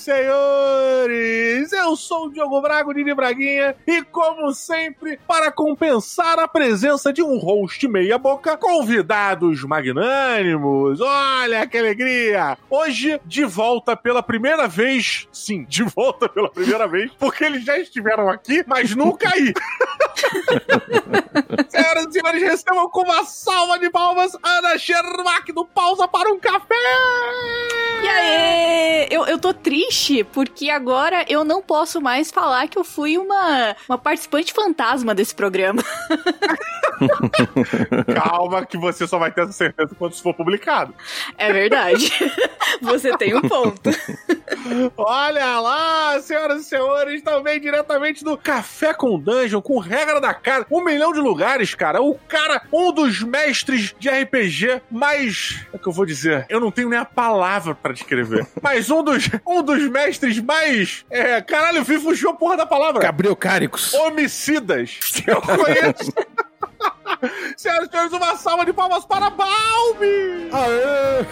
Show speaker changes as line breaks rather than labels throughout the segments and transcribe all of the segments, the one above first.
senhores! Eu sou o Diogo Brago, Dini Braguinha, e como sempre, para compensar a presença de um host meia-boca, convidados magnânimos. Olha que alegria! Hoje, de volta pela primeira vez, sim, de volta pela primeira vez, porque eles já estiveram aqui, mas nunca aí. Senhoras e senhores, recebam com uma salva de palmas Ana Shermack do Pausa para um Café!
E aí? Eu, eu tô triste porque agora eu não posso mais falar que eu fui uma, uma participante fantasma desse programa.
Calma, que você só vai ter essa certeza quando isso for publicado.
É verdade. Você tem um ponto.
Olha lá, senhoras e senhores, também diretamente do Café com Dungeon, com regra da casa, um milhão de lugares, cara. O cara, um dos mestres de RPG mais. É que eu vou dizer? Eu não tenho nem a palavra para descrever. Mas um dos, um dos mestres mais. É, caralho, vi fugiu a porra da palavra.
Gabriel Cáricos.
Homicidas eu conheço. Senhoras e senhores, uma salva de palmas para Balbi!
Aê!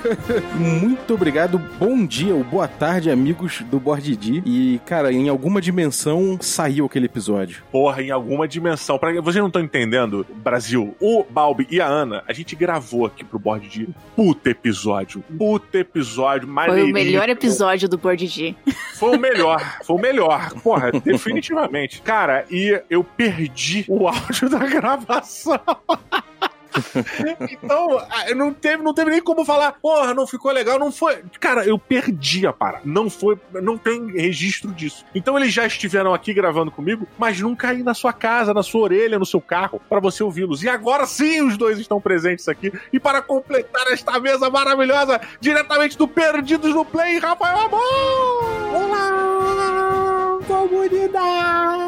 Muito obrigado, bom dia ou boa tarde, amigos do Board D. E, cara, em alguma dimensão saiu aquele episódio.
Porra, em alguma dimensão. Pra... Vocês não estão entendendo, Brasil? O Balbi e a Ana, a gente gravou aqui pro Board D. Puta episódio. Puta episódio.
Foi o melhor episódio do Board D.
Foi o melhor. Foi o melhor. Porra, definitivamente. Cara, e eu perdi o áudio da gravação. então, não teve, não teve nem como falar, porra, não ficou legal, não foi. Cara, eu perdi a parada. Não foi, não tem registro disso. Então eles já estiveram aqui gravando comigo, mas nunca aí na sua casa, na sua orelha, no seu carro, para você ouvi-los. E agora sim os dois estão presentes aqui. E para completar esta mesa maravilhosa, diretamente do Perdidos no Play, Rafael Amor! Olá, comunidade!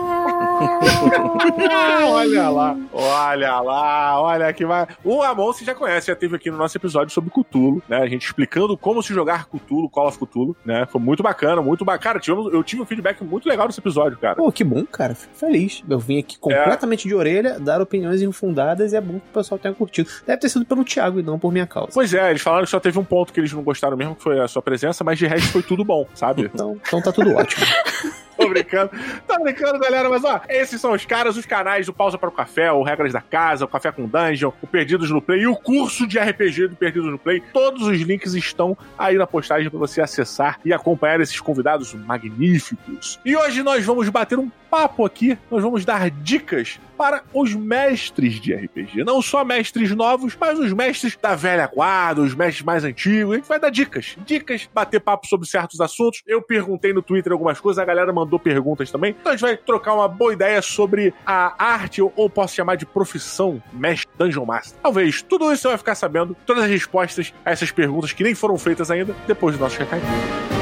olha lá, olha lá, olha que vai. O Amon você já conhece, já teve aqui no nosso episódio sobre Cthulhu, né? A gente explicando como se jogar Cthulhu, Call of Cthulhu, né? Foi muito bacana, muito bacana. Cara, eu tive um feedback muito legal desse episódio, cara.
Pô, que bom, cara. Fico feliz. Eu vim aqui completamente é. de orelha, dar opiniões infundadas e é bom que o pessoal tenha curtido. Deve ter sido pelo Thiago e não por minha causa.
Pois é, eles falaram que só teve um ponto que eles não gostaram mesmo, que foi a sua presença, mas de resto foi tudo bom, sabe?
então, então tá tudo ótimo.
Tô brincando. Tô brincando, galera. Mas ó, esses são os caras, os canais do Pausa para o Café, o Regras da Casa, o Café com Dungeon, o Perdidos no Play e o curso de RPG do Perdidos no Play. Todos os links estão aí na postagem para você acessar e acompanhar esses convidados magníficos. E hoje nós vamos bater um papo aqui, nós vamos dar dicas para os mestres de RPG. Não só mestres novos, mas os mestres da velha guarda, os mestres mais antigos. A gente vai dar dicas. Dicas, bater papo sobre certos assuntos. Eu perguntei no Twitter algumas coisas, a galera mandou perguntas também. Então a gente vai trocar uma boa ideia sobre a arte, ou posso chamar de profissão, mestre Dungeon Master. Talvez tudo isso você vai ficar sabendo, todas as respostas a essas perguntas que nem foram feitas ainda, depois do nosso recadinho.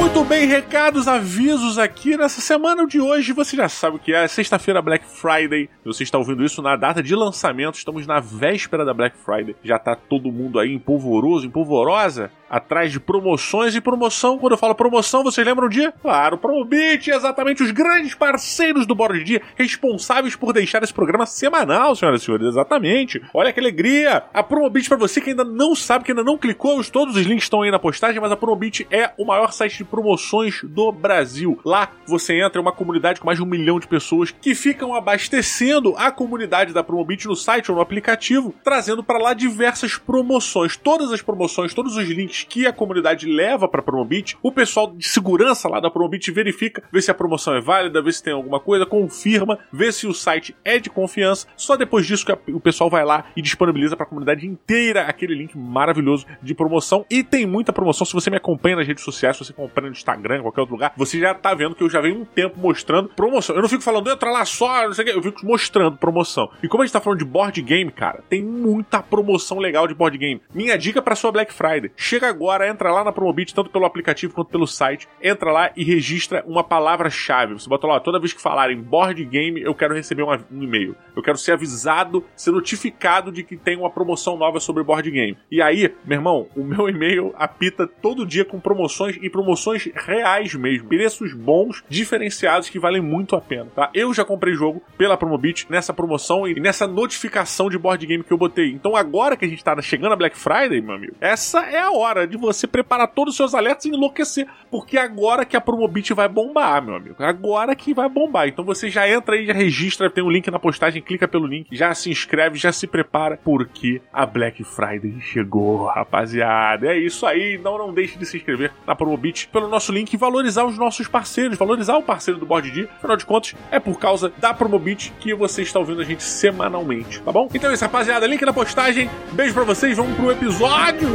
Muito bem, recados, avisos aqui. Nessa semana de hoje, você já sabe o que é. Sexta-feira, Black Friday. Você está ouvindo isso na data de lançamento. Estamos na véspera da Black Friday. Já está todo mundo aí em polvoroso, em polvorosa atrás de promoções e promoção. Quando eu falo promoção, vocês lembram de? Claro, Promobit, exatamente os grandes parceiros do Bora de Dia, responsáveis por deixar esse programa semanal, senhoras e senhores, exatamente. Olha que alegria! A Promobit, para você que ainda não sabe, que ainda não clicou, todos os links estão aí na postagem, mas a Promobit é o maior site de promoções do Brasil. Lá você entra em uma comunidade com mais de um milhão de pessoas que ficam abastecendo a comunidade da Promobit no site ou no aplicativo, trazendo para lá diversas promoções. Todas as promoções, todos os links que a comunidade leva para Promobit, o pessoal de segurança lá da Promobit verifica, vê se a promoção é válida, vê se tem alguma coisa, confirma, vê se o site é de confiança. Só depois disso que o pessoal vai lá e disponibiliza para a comunidade inteira aquele link maravilhoso de promoção. E tem muita promoção. Se você me acompanha nas redes sociais, se você acompanha no Instagram, em qualquer outro lugar, você já tá vendo que eu já venho um tempo mostrando promoção. Eu não fico falando, entra lá só, não sei o que, eu fico mostrando promoção. E como a gente tá falando de board game, cara, tem muita promoção legal de board game. Minha dica para sua Black Friday: chega agora, entra lá na Promobit, tanto pelo aplicativo quanto pelo site, entra lá e registra uma palavra-chave. Você bota lá, toda vez que falarem board game, eu quero receber um, um e-mail. Eu quero ser avisado, ser notificado de que tem uma promoção nova sobre board game. E aí, meu irmão, o meu e-mail apita todo dia com promoções e promoções reais mesmo, preços bons, diferenciados que valem muito a pena, tá? Eu já comprei jogo pela Promobit nessa promoção e nessa notificação de board game que eu botei. Então agora que a gente tá chegando a Black Friday, meu amigo, essa é a hora de você preparar todos os seus alertas e enlouquecer, porque agora que a Promobit vai bombar, meu amigo. Agora que vai bombar. Então você já entra aí, já registra, tem um link na postagem, clica pelo link, já se inscreve, já se prepara, porque a Black Friday chegou, rapaziada. É isso aí, não, não deixe de se inscrever na Promobit pelo nosso link e valorizar os nossos parceiros, valorizar o parceiro do Board D. Afinal de contas, é por causa da Promobit que você está ouvindo a gente semanalmente, tá bom? Então é isso, rapaziada. Link na postagem. Beijo pra vocês, vamos pro episódio!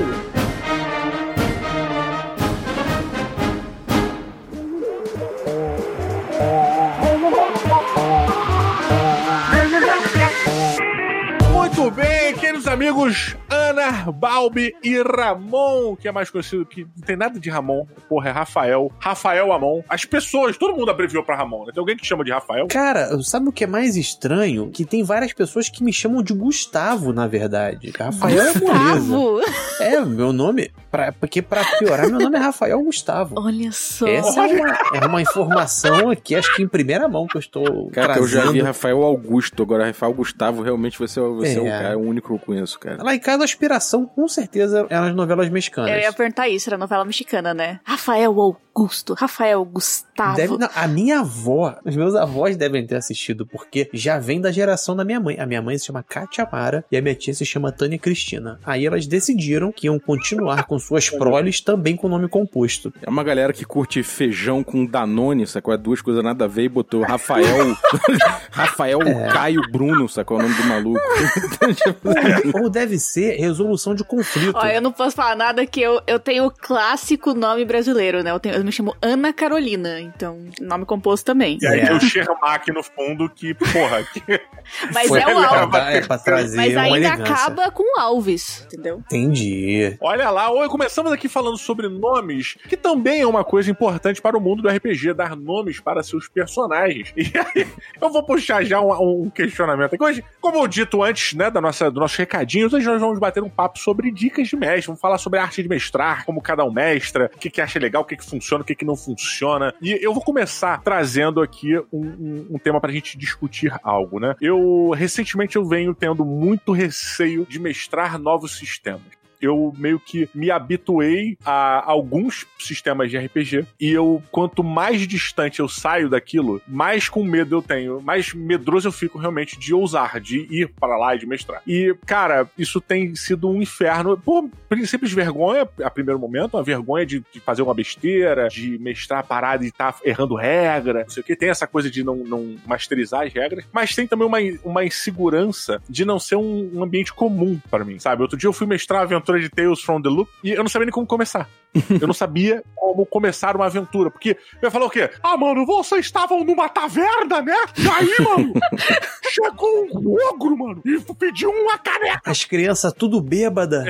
Muito bem, queridos amigos, Ana, Balbi e Ramon, que é mais conhecido que não tem nada de Ramon, porra, é Rafael, Rafael Amon. As pessoas, todo mundo abreviou pra Ramon, né? Tem alguém que chama de Rafael?
Cara, sabe o que é mais estranho? Que tem várias pessoas que me chamam de Gustavo, na verdade. Rafael é.
Gustavo!
É, meu nome, pra, porque pra piorar, meu nome é Rafael Gustavo.
Olha só.
Essa é uma, é uma informação aqui, acho que em primeira mão que eu estou
Cara, eu já vi
trazendo.
Rafael Augusto, agora Rafael Gustavo, realmente você, você é, o
É.
cara, é o único eu conheço, cara.
Lá em casa, a aspiração, com certeza, é nas novelas mexicanas.
Eu ia perguntar isso, era novela mexicana, né? Rafael Augusto, Rafael Gustavo.
Deve- não, a minha avó, os meus avós devem ter assistido, porque já vem da geração da minha mãe. A minha mãe se chama Katia Mara e a minha tia se chama Tânia Cristina. Aí elas decidiram que iam continuar com suas proles também com nome composto.
É uma galera que curte feijão com Danone, sacou? É duas coisas nada a ver e botou Rafael. Rafael Caio Bruno, sacou? É o nome do maluco.
Ou deve ser resolução de conflito.
Ó, eu não posso falar nada que eu, eu tenho o clássico nome brasileiro, né? Eu, tenho- me chamo Ana Carolina, então nome composto também.
E aí
É.
tem o Shermack no fundo que, porra, que...
Mas
Foi
é o
pra,
Alves.
dar- é pra trazer
Mas ainda
elegância.
acaba com Alves, entendeu?
Entendi.
Olha lá, hoje começamos aqui falando sobre nomes, que também é uma coisa importante para o mundo do RPG, dar nomes para seus personagens. E aí, eu vou puxar já um, um questionamento aqui. Hoje, como eu dito antes, né, da nossa, do nosso recadinho, hoje nós vamos bater um papo sobre dicas de mestre, vamos falar sobre a arte de mestrar, como cada um mestra, o que, que acha legal, o que, que funciona, o que, que não funciona. E eu vou começar trazendo aqui um, um, um tema pra gente discutir algo, né? Eu, recentemente, eu venho tendo muito receio de mestrar novos sistemas eu meio que me habituei a alguns sistemas de RPG e eu quanto mais distante eu saio daquilo, mais com medo eu tenho, mais medroso eu fico realmente de ousar, de ir para lá e de mestrar. E cara, isso tem sido um inferno por simples vergonha a primeiro momento, uma vergonha de, de fazer uma besteira, de mestrar a parada e estar errando regra, não sei o que, tem essa coisa de não, não masterizar as regras, mas tem também uma, uma insegurança de não ser um, um ambiente comum para mim, sabe? Outro dia eu fui mestrar a aventura de Tales from the Loop e eu não sabia nem como começar. Eu não sabia como começar uma aventura. Porque eu ia falar o quê? Ah, mano, vocês estavam numa taverna, né? E aí, mano, chegou um ogro, mano, e pediu uma caneca.
As crianças tudo bêbada.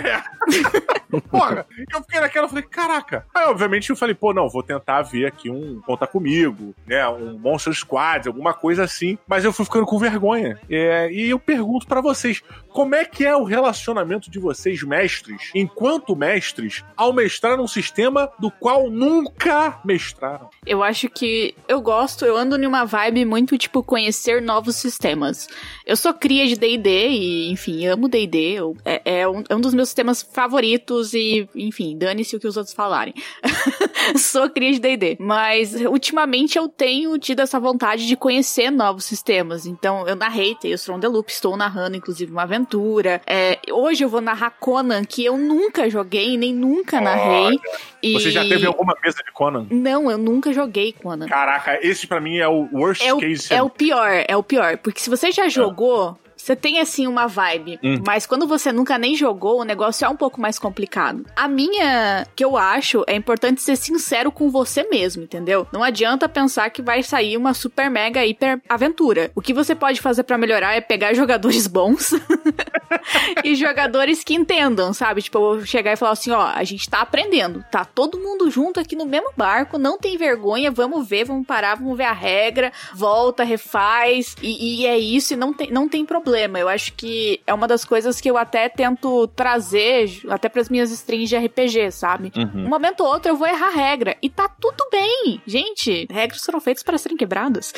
Porra, eu fiquei naquela, falei, caraca. Aí, obviamente, eu falei, pô, não, vou tentar ver aqui um Conta Comigo, né, um Monster Squad, alguma coisa assim. Mas eu fui ficando com vergonha. É, e eu pergunto pra vocês, como é que é o relacionamento de vocês, mestres, enquanto mestres, ao mestrar um sistema do qual nunca mestraram?
Eu acho que eu gosto, eu ando numa vibe muito, tipo, conhecer novos sistemas. Eu sou cria de D&D e, enfim, amo D&D. É, é um, é um dos meus sistemas favoritos e, enfim, dane-se o que os outros falarem. sou cria de D&D. Mas, ultimamente, eu tenho tido essa vontade de conhecer novos sistemas. Então, eu narrei Tales from the Loop, estou narrando, inclusive, uma aventura. É, hoje eu vou narrar Conan, que eu nunca joguei, nem nunca narrei. E...
Você já teve alguma mesa de Conan?
Não, eu nunca joguei Conan.
Caraca, esse pra mim é o worst
É o,
case
é o pior, é o pior. Porque se você já jogou, você tem assim uma vibe.
Hum.
Mas quando você nunca nem jogou, o negócio é um pouco mais complicado. A minha, que eu acho, é importante ser sincero com você mesmo, entendeu? Não adianta pensar que vai sair uma super mega hiper aventura. O que você pode fazer pra melhorar é pegar jogadores bons e jogadores que entendam, sabe? Tipo, eu vou chegar e falar assim: ó, a gente tá aprendendo, tá todo mundo junto aqui no mesmo barco, não tem vergonha, vamos ver, vamos parar, vamos ver a regra, volta, refaz, e, e é isso, e não tem, não tem problema. Problema. Eu acho que é uma das coisas que eu até tento trazer, até pras minhas strings de RPG, sabe?
Uhum.
Um momento ou outro eu vou errar regra. E tá tudo bem. Gente, regras foram feitas para serem quebradas.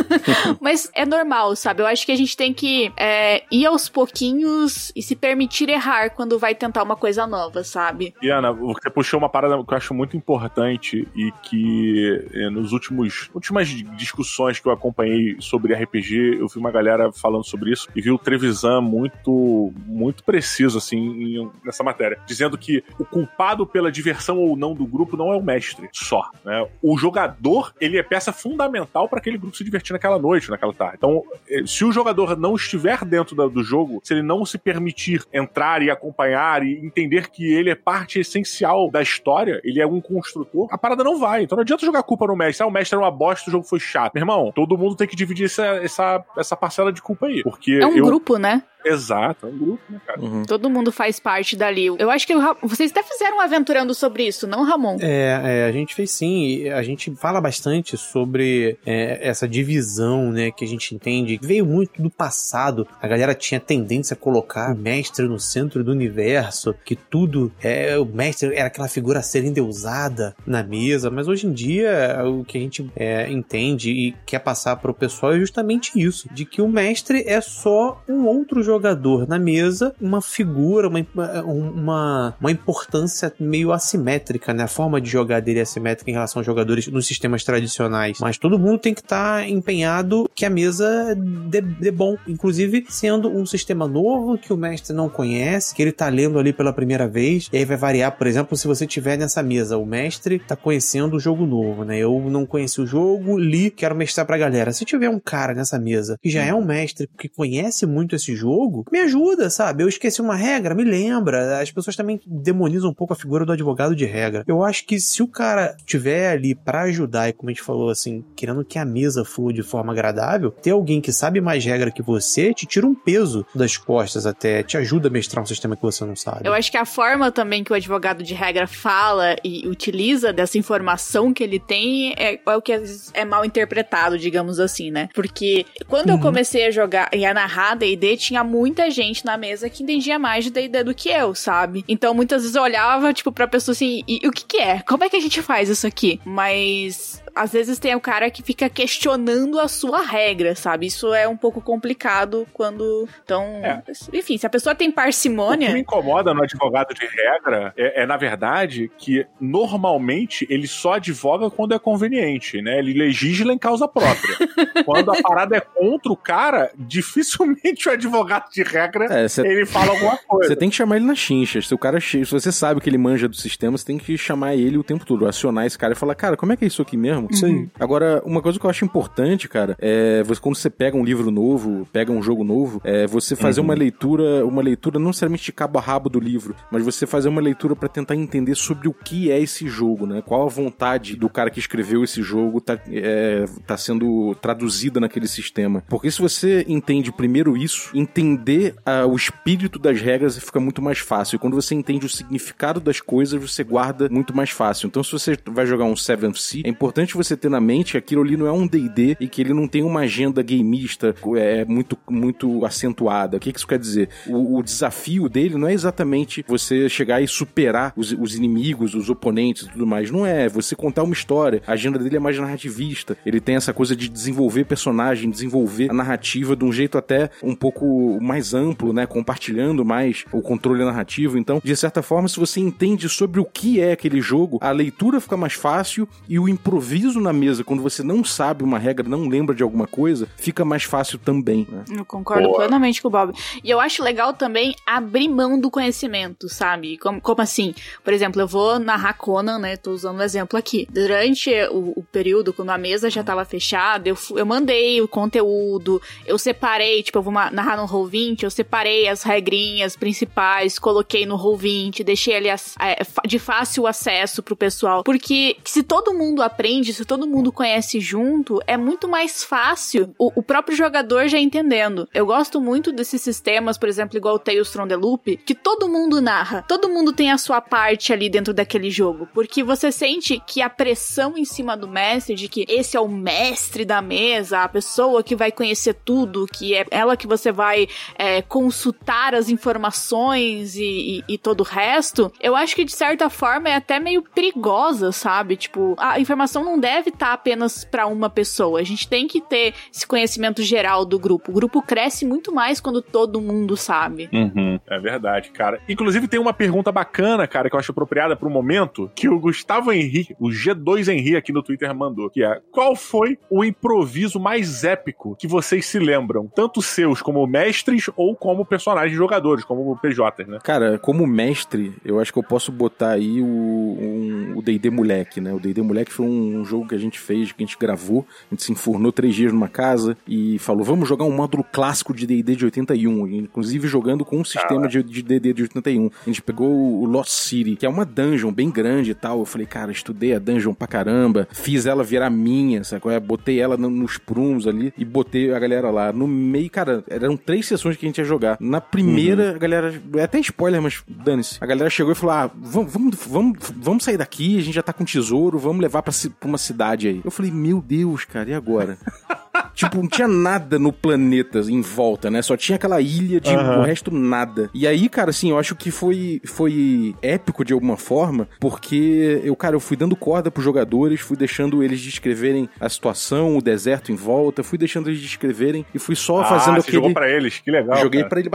Mas é normal, sabe? Eu acho que a gente tem que é, ir aos pouquinhos e se permitir errar quando vai tentar uma coisa nova, sabe?
E Ana, você puxou uma parada que eu acho muito importante e que eh, nos últimos últimas discussões que eu acompanhei sobre RPG, eu vi uma galera falando sobre isso e vi o Trevisan muito muito preciso assim em- nessa matéria, dizendo que o culpado pela diversão ou não do grupo não é o mestre só, né? O jogador, ele é peça fundamental para aquele grupo se divertir naquela noite, naquela tarde. Então, eh, se o jogador não estiver dentro da- do jogo, se ele não se permitir entrar e acompanhar e entender que ele é parte essencial da história, ele é um construtor, a parada não vai. Então não adianta jogar culpa no mestre. Ah, o mestre era uma bosta, o jogo foi chato. Meu irmão, todo mundo tem que dividir essa, essa, essa parcela de culpa aí. Porque
É um
eu...
grupo, né?
Exato, é um grupo, né, cara?
Uhum.
Todo mundo faz parte dali. Eu acho que vocês até fizeram um aventurando sobre isso, não, Ramon?
É, é, a gente fez sim, e a gente fala bastante sobre é, essa divisão, né, que a gente entende, que veio muito do passado. A galera tinha tendência a colocar o mestre no centro do universo, que tudo, é, o mestre era aquela figura a ser endeusada na mesa, mas hoje em dia o que a gente é, entende e quer passar para o pessoal é justamente isso, de que o mestre é só um outro jogador na mesa, uma figura, uma, uma, uma importância meio assimétrica, né? A forma de jogar dele é assimétrica em relação aos jogadores nos sistemas tradicionais. Mas todo mundo tem que estar empenhado que a mesa dê, dê bom. Inclusive, sendo um sistema novo que o mestre não conhece, que ele tá lendo ali pela primeira vez, e aí vai variar, por exemplo, se você tiver nessa mesa, o mestre tá conhecendo o jogo novo, né? Eu não conheci o jogo, li, quero mestrar pra galera. Se tiver um cara nessa mesa que já é um mestre que conhece muito esse jogo, me ajuda, sabe? Eu esqueci uma regra, me lembra. As pessoas também demonizam um pouco a figura do advogado de regra. Eu acho que se o cara tiver ali pra ajudar e como a gente falou assim, querendo que a mesa flua de forma agradável, ter alguém que sabe mais regra que você te tira um peso das costas até, te ajuda a mestrar um sistema que você não sabe.
Eu acho que a forma também que o advogado de regra fala e utiliza dessa informação que ele tem é, é o que é mal interpretado, digamos assim, né? Porque quando eu comecei a jogar e a narrar D&D, tinha muita gente na mesa que entendia mais de D&D do que eu, sabe? Então muitas vezes eu olhava, tipo, pra pessoa assim, e, e o que que é? Como é que a gente faz isso aqui? Mas às vezes tem o cara que fica questionando a sua regra, sabe? Isso é um pouco complicado quando. Então.
É.
Enfim, se a pessoa tem
O que me
parcimônia.
incomoda no advogado de regra é, é, na verdade, que normalmente ele só advoga quando é conveniente, né? Ele legisla em causa própria. quando a parada é contra o cara, dificilmente o advogado de regra
É, você
ele fala alguma coisa.
Você tem que chamar ele na chincha. Se o cara, se você sabe que ele manja do sistema, você tem que chamar ele o tempo todo, acionar esse cara e falar, cara, como é que é isso aqui mesmo?
Isso aí.
Agora, uma coisa que eu acho importante, cara, é você, quando você pega um livro novo, pega um jogo novo, é você fazer uma leitura, uma leitura não necessariamente de cabo a rabo do livro, mas você fazer uma leitura pra tentar entender sobre o que é esse jogo, né? Qual a vontade do cara que escreveu esse jogo tá, é, tá sendo traduzida naquele sistema. Porque se você entende primeiro isso, entender ah, o espírito das regras fica muito mais fácil. E quando você entende o significado das coisas, você guarda muito mais fácil. Então, se você vai jogar um 7th é importante você ter na mente que aquilo ali não é um D&D e que ele não tem uma agenda gameista é, muito, muito acentuada. O que que isso quer dizer? O, o desafio dele não é exatamente você chegar e superar os, os inimigos, os oponentes e tudo mais. Não é. Você contar uma história. A agenda dele é mais narrativista. Ele tem essa coisa de desenvolver personagem, desenvolver a narrativa de um jeito até um pouco mais amplo, né? Compartilhando mais o controle narrativo. Então, de certa forma, se você entende sobre o que é aquele jogo, a leitura fica mais fácil e o improviso na mesa, quando você não sabe uma regra, não lembra de alguma coisa, fica mais fácil também, né?
Eu concordo
Boa.
plenamente com o Bob. E eu acho legal também abrir mão do conhecimento, sabe? Como, como assim? Por exemplo, eu vou narrar Conan, né? Tô usando um exemplo aqui. Durante o, o período, quando a mesa já tava fechada, eu, eu mandei o conteúdo, eu separei, tipo, eu vou narrar no Roll20, eu separei as regrinhas principais, coloquei no Roll20, deixei ali as- é, de fácil acesso pro pessoal. Porque se todo mundo aprende grande, se todo mundo conhece junto, é muito mais fácil o, o próprio jogador já entendendo. Eu gosto muito desses sistemas, por exemplo, igual o Tales from the Loop, que todo mundo narra. Todo mundo tem a sua parte ali dentro daquele jogo. Porque você sente que a pressão em cima do mestre, de que esse é o mestre da mesa, a pessoa que vai conhecer tudo, que é ela que você vai é, consultar as informações e, e, e todo o resto, eu acho que de certa forma é até meio perigosa, sabe? Tipo, a informação não deve estar tá apenas para uma pessoa. A gente tem que ter esse conhecimento geral do grupo. O grupo cresce muito mais quando todo mundo sabe.
Uhum, é verdade, cara. Inclusive tem uma pergunta bacana, cara, que eu acho apropriada pro momento, que o Gustavo Henrique, o G2 Henrique aqui no Twitter mandou, que é qual foi o improviso mais épico que vocês se lembram? Tanto seus como mestres ou como personagens jogadores, como PJs, né?
Cara, como mestre, eu acho que eu posso botar aí o D&D um, Moleque, né? O D&D Moleque foi um jogo que a gente fez, que a gente gravou, a gente se enfurnou três dias numa casa e falou, vamos jogar um módulo clássico de D&D de 81, inclusive jogando com um sistema de D&D de 81. A gente pegou o Lost City, que é uma dungeon bem grande e tal. Eu falei, cara, estudei a dungeon pra caramba, fiz ela virar minha, sabe? Botei ela nos prumos ali e botei a galera lá. No meio, cara, eram três sessões que a gente ia jogar. Na primeira, uhum. a galera, é até spoiler, mas dane-se. A galera chegou e falou, ah, vamos, vamos, vamos, vamos sair daqui, a gente já tá com tesouro, vamos levar pra, pra uma cidade aí. Eu falei, meu Deus, cara, e agora? tipo, não tinha nada no planeta em volta, né? Só tinha aquela ilha de uhum. o resto nada. E aí, cara, assim, eu acho que foi, foi épico de alguma forma, porque eu, cara, eu fui dando corda pros jogadores, fui deixando eles descreverem a situação, o deserto em volta, fui deixando eles descreverem e fui só ah, fazendo
você aquele... jogou pra eles, que legal.
Joguei pra ele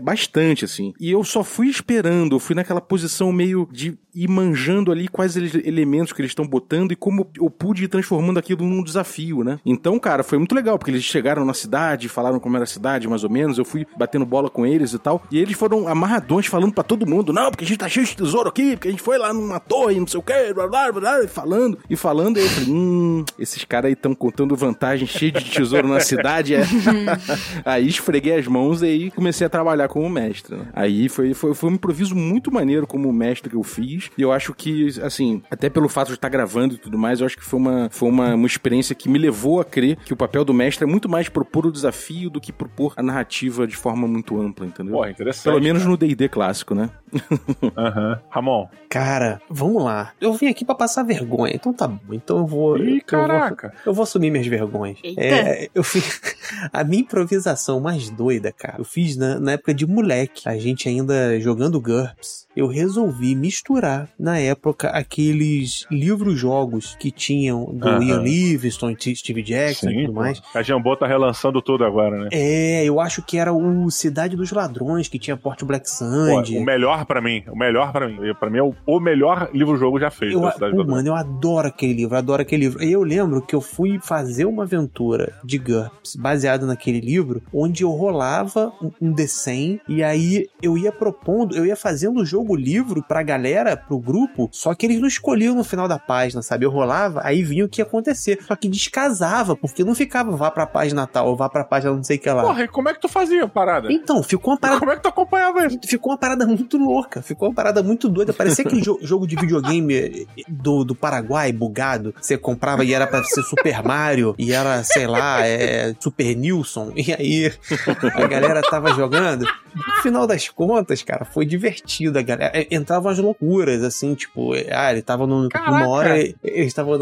bastante, assim. E eu só fui esperando, eu fui naquela posição meio de ir manjando ali quais elementos que eles estão botando e como eu pude ir transformando aquilo num desafio, né? Então, cara, foi muito legal, porque eles chegaram na cidade, falaram como era a cidade, mais ou menos, eu fui batendo bola com eles e tal, e eles foram amarradões falando para todo mundo, não, porque a gente tá cheio de tesouro aqui, porque a gente foi lá numa torre, não sei o que, blá, blá, blá, falando, e falando, e eu falei, hum, esses caras aí estão contando vantagem, cheio de tesouro na cidade, é. aí esfreguei as mãos e aí comecei a trabalhar como mestre, né? Aí foi, foi, foi um improviso muito maneiro como mestre que eu fiz, e eu acho que, assim, até pelo fato de estar gravando e tudo mais, eu acho que foi uma, foi uma, uma experiência que me levou a crer que o papel do mestre é muito mais propor o desafio do que propor a narrativa de forma muito ampla, entendeu?
Pô, interessante.
Pelo menos cara. no D&D clássico, né?
Aham. uhum. Ramon.
Cara, vamos lá. Eu vim aqui para passar vergonha, então tá bom. Então eu vou...
Ih, caraca.
Eu vou, eu vou assumir minhas vergonhas. Eita. É, eu fiz... a minha improvisação mais doida, cara, eu fiz na, na época de moleque. A gente ainda jogando GURPS eu resolvi misturar na época aqueles livros-jogos que tinham do uh -huh. Ian Livingstone, Steve Jackson Sim, e tudo mais.
A Jambô tá relançando tudo agora, né?
É, eu acho que era o Cidade dos Ladrões, que tinha Porte Black Sand.
o melhor para mim, o melhor para mim. Para mim é o, o melhor livro-jogo já feito.
Eu, pô, mano, eu adoro aquele livro, adoro aquele livro. E eu lembro que eu fui fazer uma aventura de GURPS baseada naquele livro, onde eu rolava um, um D100 e aí eu ia propondo, eu ia fazendo o jogo livro pra galera, pro grupo, só que eles não escolhiam no final da página, sabe? Eu rolava, aí vinha o que ia acontecer. Só que descasava, porque não ficava vá pra página tal, ou vá pra página não sei o que lá.
Porra, e como é que tu fazia a parada?
Então, ficou uma parada.
Como é que tu acompanhava isso?
Ficou uma parada muito louca, ficou uma parada muito doida. Parecia aquele jo jogo de videogame do, do Paraguai, bugado. Você comprava e era pra ser Super Mario, e era, sei lá, é, Super Nilson. E aí a galera tava jogando. No final das contas, cara, foi divertido. A galera é, entravam as loucuras, assim, tipo, ah, ele tava no, numa hora, eles estavam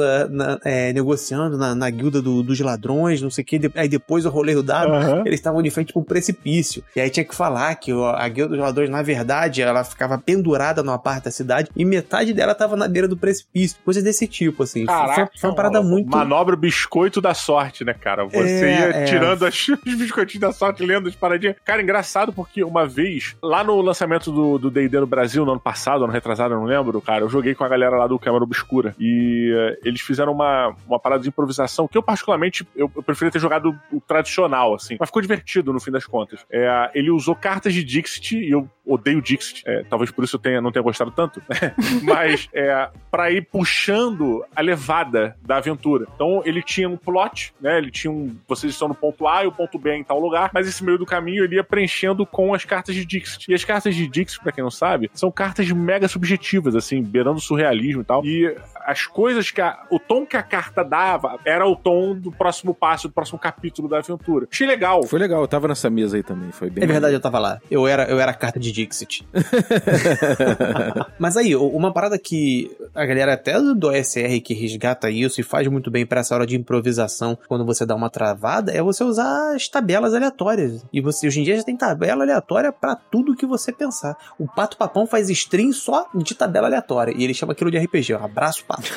é, negociando na, na guilda do, dos ladrões, não sei o que, aí depois eu rolei o dado, uhum. eles estavam de frente pra um precipício. E aí tinha que falar que a guilda dos ladrões, na verdade, ela ficava pendurada numa parte da cidade e metade dela tava na beira do precipício. Coisas desse tipo, assim.
Caraca, foi, foi uma parada muito. Manobra biscoito da sorte, né, cara? Você é, ia é. tirando as, os biscoitinhos da sorte, lendo as paradinhas. Cara, engraçado porque uma vez, lá no lançamento do DD no Brasil, no ano passado, ano retrasado, eu não lembro, cara, eu joguei com a galera lá do Câmara Obscura. E uh, eles fizeram uma, uma parada de improvisação que eu, particularmente, eu, eu preferia ter jogado o tradicional, assim. Mas ficou divertido no fim das contas. É, ele usou cartas de Dixit e eu odeio Dixit, é, talvez por isso eu tenha, não tenha gostado tanto, mas é, para ir puxando a levada da aventura. Então ele tinha um plot, né? Ele tinha um. Vocês estão no ponto A e o ponto B é em tal lugar, mas esse meio do caminho ele ia preenchendo com as cartas de Dixit. E as cartas de Dixit, pra quem não sabe, são cartas mega subjetivas, assim, beirando o surrealismo e tal. E as coisas que a, o tom que a carta dava era o tom do próximo passo, do próximo capítulo da aventura. Achei legal.
Foi legal, eu tava nessa mesa aí também, foi bem.
É verdade, eu tava lá. Eu era, eu era a carta de Dixit. Mas aí, uma parada que a galera até do OSR que resgata isso e faz muito bem para essa hora de improvisação, quando você dá uma travada, é você usar as tabelas aleatórias. E você hoje em dia já tem tabela aleatória para tudo que você pensar. O Pato Papão faz stream só de tabela aleatória. E ele chama aquilo de RPG. Um abraço, Pato.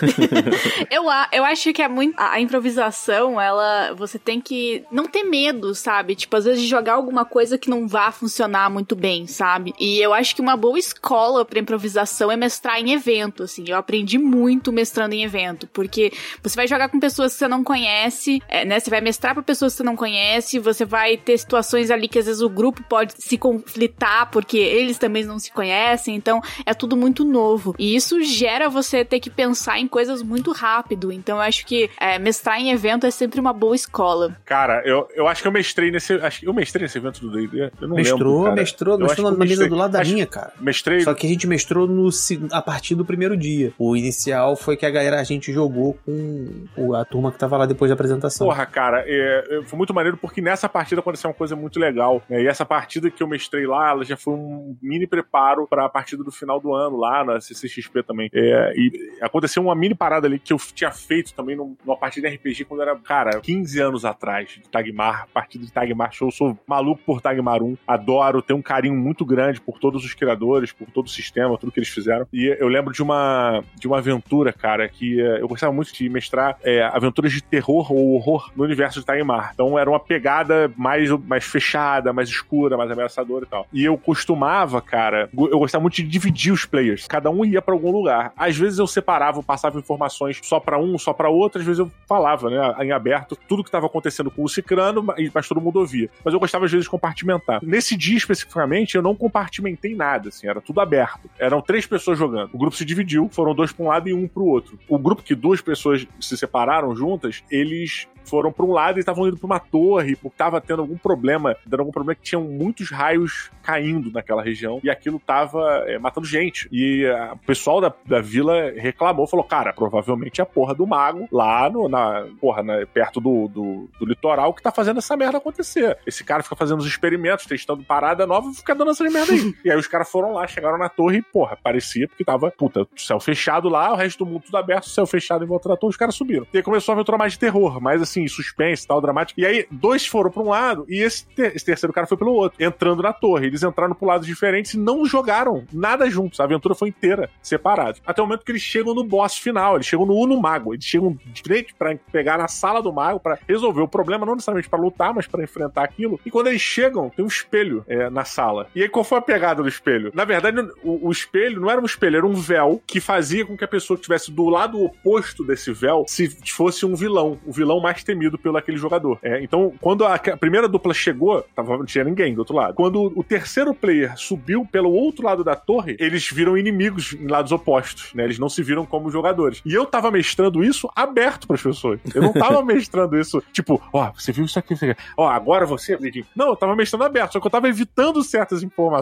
eu, eu acho que é muito. A improvisação, ela. Você tem que não ter medo, sabe? Tipo, às vezes de jogar alguma coisa que não vá funcionar muito bem, sabe? E eu acho que uma boa escola para improvisação é mestrar em evento, assim. Eu aprendi muito mestrando em evento, porque você vai jogar com pessoas que você não conhece, é, né? Você vai mestrar para pessoas que você não conhece, você vai ter situações ali que às vezes o grupo pode se conflitar porque eles também não se conhecem, então é tudo muito novo. E isso gera você ter que pensar em coisas muito rápido. Então eu acho que é, mestrar em evento é sempre uma boa escola.
Cara, eu, eu acho que eu mestrei nesse. Acho, eu mestrei nesse evento do D&D. Eu não
mestrou,
lembro,
mestrou,
eu
mestrou na, na mesa do lado da acho, minha, cara.
Mestrei.
Só que a gente mestrou no, a partir do primeiro dia. O inicial foi que a galera, a gente jogou com a turma que tava lá depois da apresentação.
Porra, cara, é, foi muito maneiro porque nessa partida aconteceu uma coisa muito legal. Né? E essa partida que eu mestrei lá, ela já foi um mini preparo para a partida do final do ano lá na CCXP também. É, e aconteceu uma mini parada ali que eu tinha feito também numa partida de RPG quando era, cara, 15 anos atrás de Tagmar, partida de Tagmar Show. Eu sou maluco por Tagmar 1, adoro, tenho um carinho muito grande por todos os criadores, por todo o sistema, tudo que eles fizeram. E eu lembro de uma, de uma aventura, cara, que eh, eu gostava muito de mestrar é, aventuras de terror ou horror no universo de Tagmar. Então era uma pegada mais, mais fechada, mais escura, mais ameaçadora e tal. E eu costumava, cara, eu gostava muito de dividir os players. Cada um ia para algum lugar. Às vezes eu separava, passava informações só para um, só para outro. Às vezes eu falava, né, em aberto, tudo que estava acontecendo com o Cicrano, mas todo mundo ouvia. Mas eu gostava às vezes de compartimentar. Nesse dia especificamente, eu não compartimentei nada, assim, era tudo aberto. Eram três pessoas jogando. O grupo se dividiu, foram dois para um lado e um para o outro. O grupo que duas pessoas se separaram juntas, eles foram para um lado e estavam indo para uma torre, porque estava tendo algum problema, dando algum problema que tinham muitos raios caindo naquela região e aquilo estava é, matando gente. E a, o pessoal da, da vila reclamou, falou: cara, provavelmente é a porra do mago lá no, na, porra, na, perto do, do, do, litoral que tá fazendo essa merda acontecer. Esse cara fica fazendo os experimentos, testando parada nova e fica dando essa merda aí. e aí os caras foram lá, chegaram na torre e, porra, parecia porque tava, puta, céu fechado lá, o resto do mundo tudo aberto, céu fechado em volta da torre, os caras subiram. E aí começou a aventura mais de terror, mais assim, suspense tal, dramático. E aí, dois foram pra um lado e esse, ter esse terceiro cara foi pelo outro, entrando na torre. Eles entraram por lados diferentes e não jogaram nada juntos. A aventura foi inteira separados. Até o momento que eles chegam no boss final, eles chegam no Uno Mago. Eles chegam de frente pra pegar na sala do mago para resolver o problema, não necessariamente para lutar, mas para enfrentar aquilo. E quando eles chegam, tem um espelho é, na sala. E aí, foi a pegada do espelho? Na verdade, o, o, espelho não era um espelho, era um véu que fazia com que a pessoa que estivesse do lado oposto desse véu se fosse um vilão, o vilão mais temido pelo aquele jogador. É, então, quando a, a, primeira dupla chegou, tava, não tinha ninguém do outro lado. Quando o terceiro player subiu pelo outro lado da torre, eles viram inimigos em lados opostos, né? Eles não se viram como jogadores. E eu tava mestrando isso aberto para as pessoas. Eu não tava mestrando isso, tipo, ó, oh, você viu isso aqui, ó, oh, agora você, Não, eu tava mestrando aberto, só que eu tava evitando certas informações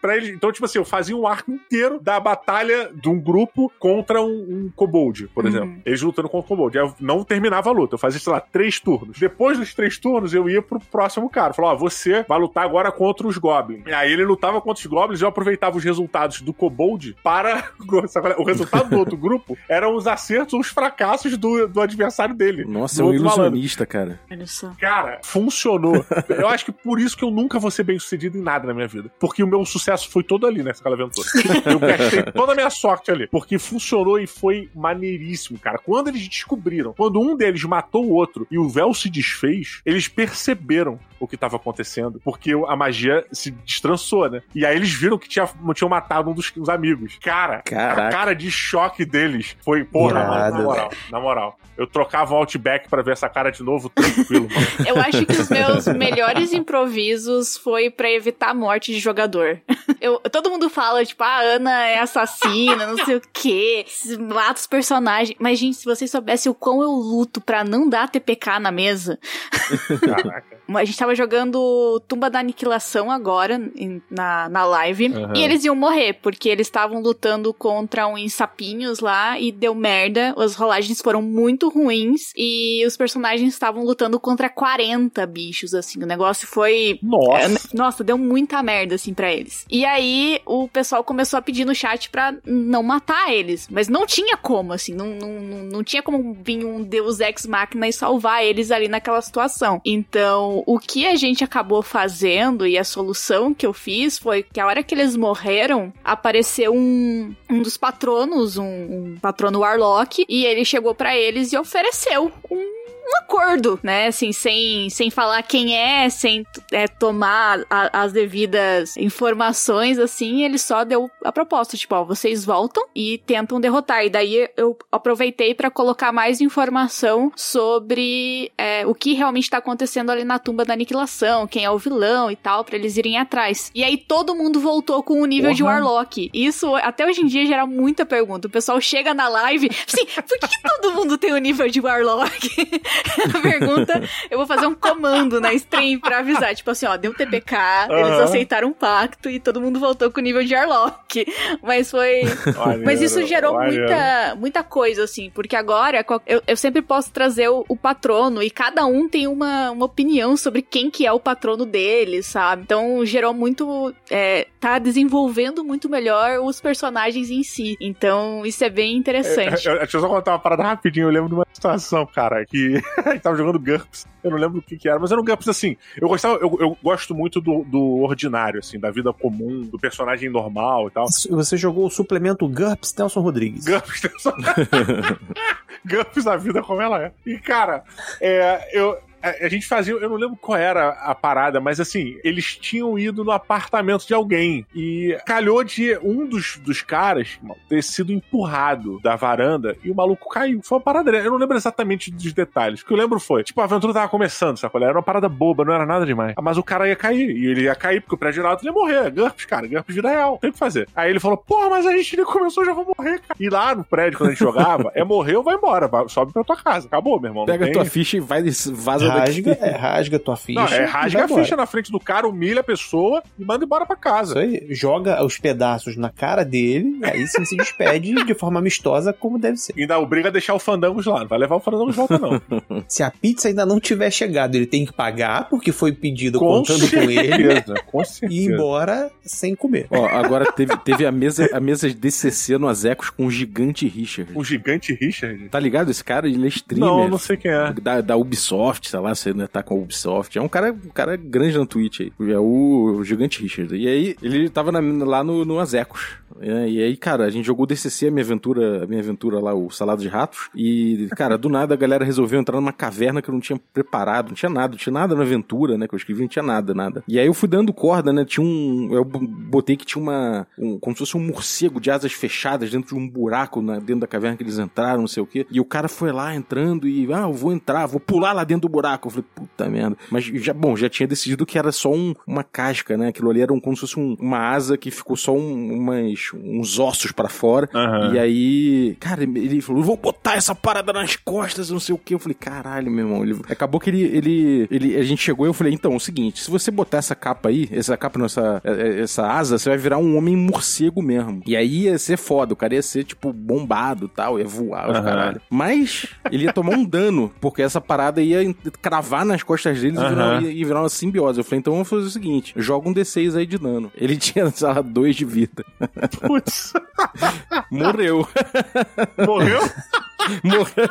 para eles. Então, tipo assim, eu fazia um arco inteiro da batalha de um grupo contra um, um kobold, por uhum. exemplo. Eles lutando contra o kobold. Eu não terminava a luta. Eu fazia, sei lá, três turnos. Depois dos três turnos, eu ia pro próximo cara. Falava, ó, você vai lutar agora contra os goblins. E aí ele lutava contra os goblins e eu aproveitava os resultados do kobold para... o resultado do outro grupo eram os acertos ou os fracassos do, do adversário dele.
Nossa, é um ilusionista, cara.
Cara, funcionou. eu acho que por isso que eu nunca vou ser bem sucedido em nada na minha vida. Porque o meu sucesso foi todo ali nessa aventura. eu gastei toda a minha sorte ali. Porque funcionou e foi maneiríssimo, cara. Quando eles descobriram, quando um deles matou o outro e o véu se desfez, eles perceberam o que estava acontecendo, porque a magia se destrançou, né? E aí eles viram que tinha, tinham matado um dos, dos amigos. Cara, Caraca. a cara de choque deles foi, porra, Irado, na moral, na moral. Eu trocava o Outback para ver essa cara de novo, tranquilo, mano.
Eu acho que os meus melhores improvisos foi para evitar a morte de jogador. Eu, todo mundo fala, tipo, a Ana é assassina, não sei o quê, mata os personagens. Mas, gente, se vocês soubessem o quão eu luto pra não dar TPK na mesa.
Caraca.
A gente tava jogando Tumba da Aniquilação agora, na, na live, e eles iam morrer, porque eles estavam lutando contra uns sapinhos lá e deu merda. As rolagens foram muito ruins e os personagens estavam lutando contra 40 bichos, assim. O negócio foi.
Nossa.
É, Nossa, deu muita merda, assim, pra eles. E aí, o pessoal começou a pedir no chat pra não matar eles. Mas não tinha como, assim. Não, não, não, tinha como vir um Deus Ex Machina e salvar eles ali naquela situação. Então, o que a gente acabou fazendo e a solução que eu fiz foi que a hora que eles morreram, apareceu um, um dos patronos, um, um patrono Warlock, e ele chegou pra eles e ofereceu um um acordo, né? Assim, sem, sem falar quem é, sem é, tomar a- as devidas informações, assim, ele só deu a proposta, tipo, ó, vocês voltam e tentam derrotar. E daí eu aproveitei pra colocar mais informação sobre é, o que realmente tá acontecendo ali na tumba da aniquilação, quem é o vilão e tal, pra eles irem atrás. E aí todo mundo voltou com o nível de
Porra.
Warlock. Isso até hoje em dia gera muita pergunta. O pessoal chega na live, assim, por que, que todo mundo tem o nível de Warlock? a pergunta, eu vou fazer um comando na stream pra avisar, tipo assim, ó, deu TPK, eles
Aham.
aceitaram um pacto e todo mundo voltou com o nível de Warlock. Mas foi, mas isso gerou muita, muita coisa, assim, porque agora eu, eu sempre posso trazer o, o patrono e cada um tem uma, uma opinião sobre quem que é o patrono deles, sabe? Então gerou muito. É, tá desenvolvendo muito melhor os personagens em si. Então isso é bem interessante.
Eu- eu- Deixa eu só contar uma parada rapidinho. Eu lembro de uma situação, cara, que a gente tava jogando GURPS. Eu não lembro o que, que era, mas era um GURPS assim. Eu gostava, eu, eu gosto muito do, do ordinário, assim, da vida comum, do personagem normal e tal.
Você jogou o suplemento GURPS Nelson Rodrigues.
GURPS só- GURPS a vida como ela é. E, cara, é, eu. A a gente fazia, eu não lembro qual era a parada, mas assim, eles tinham ido no apartamento de alguém e calhou de um dos, dos caras irmão, ter sido empurrado da varanda e o maluco caiu. Foi uma parada, eu não lembro exatamente dos detalhes. O que eu lembro foi, tipo, a aventura tava começando, sabe? Era uma parada boba, não era nada demais. Mas o cara ia cair, e ele ia cair porque o prédio alto ia morrer. GURPS, cara, GURPS vida real, tem o que fazer. Aí ele falou, porra, mas a gente nem começou, já vou morrer, cara. E lá no prédio, quando a gente jogava, é morrer ou vai embora, sobe pra tua casa. Acabou, meu irmão.
Pega
tem-
tua ficha e vai vaza
Rasga, é, rasga tua ficha.
Não, é
e
rasga a
embora.
ficha na frente do cara, humilha a pessoa e manda embora pra
Isso
casa.
aí, joga os pedaços na cara dele, e aí sim se despede de forma amistosa, como deve ser.
E ainda obriga a deixar o Fandangos lá. Não vai levar o Fandangos de volta, não.
Se a pizza ainda não tiver chegado, ele tem que pagar, porque foi pedido contando com ele,
certeza, com
e ir
certeza.
embora sem comer.
Ó, agora teve, teve a mesa a mesa de DCC no Azecos com o gigante Richard.
O gigante Richard?
Tá ligado? Esse cara, ele é streamer.
Não, não sei quem é.
Da, da Ubisoft, sei lá, você né, tá com a Ubisoft. É um cara, um cara grande na Twitch aí. É o, o Gigante Richard. E aí, ele tava na- lá no, no Azecos. É, e aí, cara, a gente jogou DCC, a minha aventura, a minha aventura lá, o Salado de Ratos. E, cara, do nada a galera resolveu entrar numa caverna que eu não tinha preparado, não tinha nada, não tinha nada na aventura, né, que eu escrevi, não tinha nada, nada. E aí eu fui dando corda, né, tinha um, eu botei que tinha uma, um, como se fosse um morcego de asas fechadas dentro de um buraco na- dentro da caverna que eles entraram, não sei o quê. E o cara foi lá entrando e, ah, eu vou entrar, vou pular lá dentro do buraco. Eu falei, puta merda. Mas já, bom, já tinha decidido que era só um- uma casca, né? Aquilo ali era um, como se fosse um- uma asa que ficou só um- umas, uns ossos pra fora.
Aham.
E aí, cara, ele falou, vou botar essa parada nas costas, não sei o que. Eu falei, caralho, meu irmão. Ele, acabou que ele, ele, ele, a gente chegou e eu falei, então, é o seguinte, se você botar essa capa aí, essa capa, não, essa, é, essa asa, você vai virar um homem morcego mesmo. E aí ia ser foda, o cara ia ser, tipo, bombado tal, ia voar, os
Aham.
caralho. Mas ele ia tomar um dano, porque essa parada ia cravar nas costas deles e virar, ia virar uma simbiose. Eu falei, então vamos fazer o seguinte, joga um D6 aí de dano. Ele tinha, sei lá, dois de vida.
Putz,
Morreu.
morreu?
Morreu.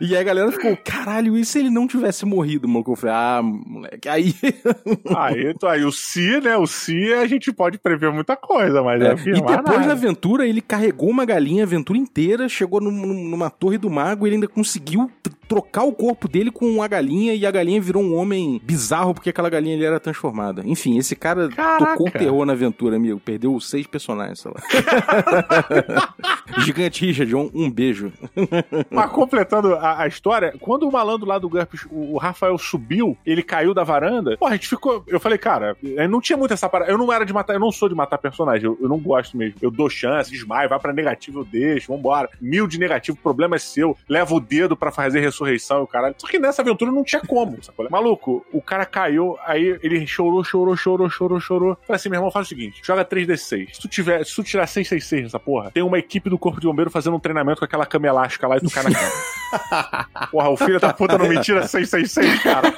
E aí a galera ficou, caralho, e se ele não tivesse morrido, maluco? Eu falei, ah, moleque, aí.
Aí, então, aí o Si, né? O Si a gente pode prever muita coisa, mas é,
e
afirmar
depois da
nada.
aventura, ele carregou uma galinha a aventura inteira, chegou num- num- numa torre do mago e ele ainda conseguiu trocar o corpo dele com a galinha e a galinha virou um homem bizarro porque aquela galinha ele era transformada. Enfim, esse cara
Caraca.
tocou terror na aventura, amigo. Perdeu seis personagens, sei lá. Gigante Richard, um, um beijo.
Mas completando a, a história, quando o malandro lá do GURPS, o, o Rafael subiu, ele caiu da varanda, pô, a gente ficou. Eu falei, cara, eu não tinha muito essa parada. Eu não era de matar, eu não sou de matar personagem, eu, eu não gosto mesmo. Eu dou chance, desmaio, vai pra negativo, eu deixo, vambora. Mil de negativo, problema é seu. Leva o dedo pra fazer ressurreição e o caralho. Só que nessa aventura não tinha como, sacou? Maluco, o cara caiu, aí ele chorou, chorou, chorou, chorou, chorou. Falei assim, meu irmão, faz o seguinte: joga 3D6. Se tu, tiver, se tu tirar 666 nessa porra, tem uma equipe do Corpo de Bombeiro fazendo um treinamento com aquela cama elástica lá tu cai na cama. porra, o filho da puta não me tira 666, cara.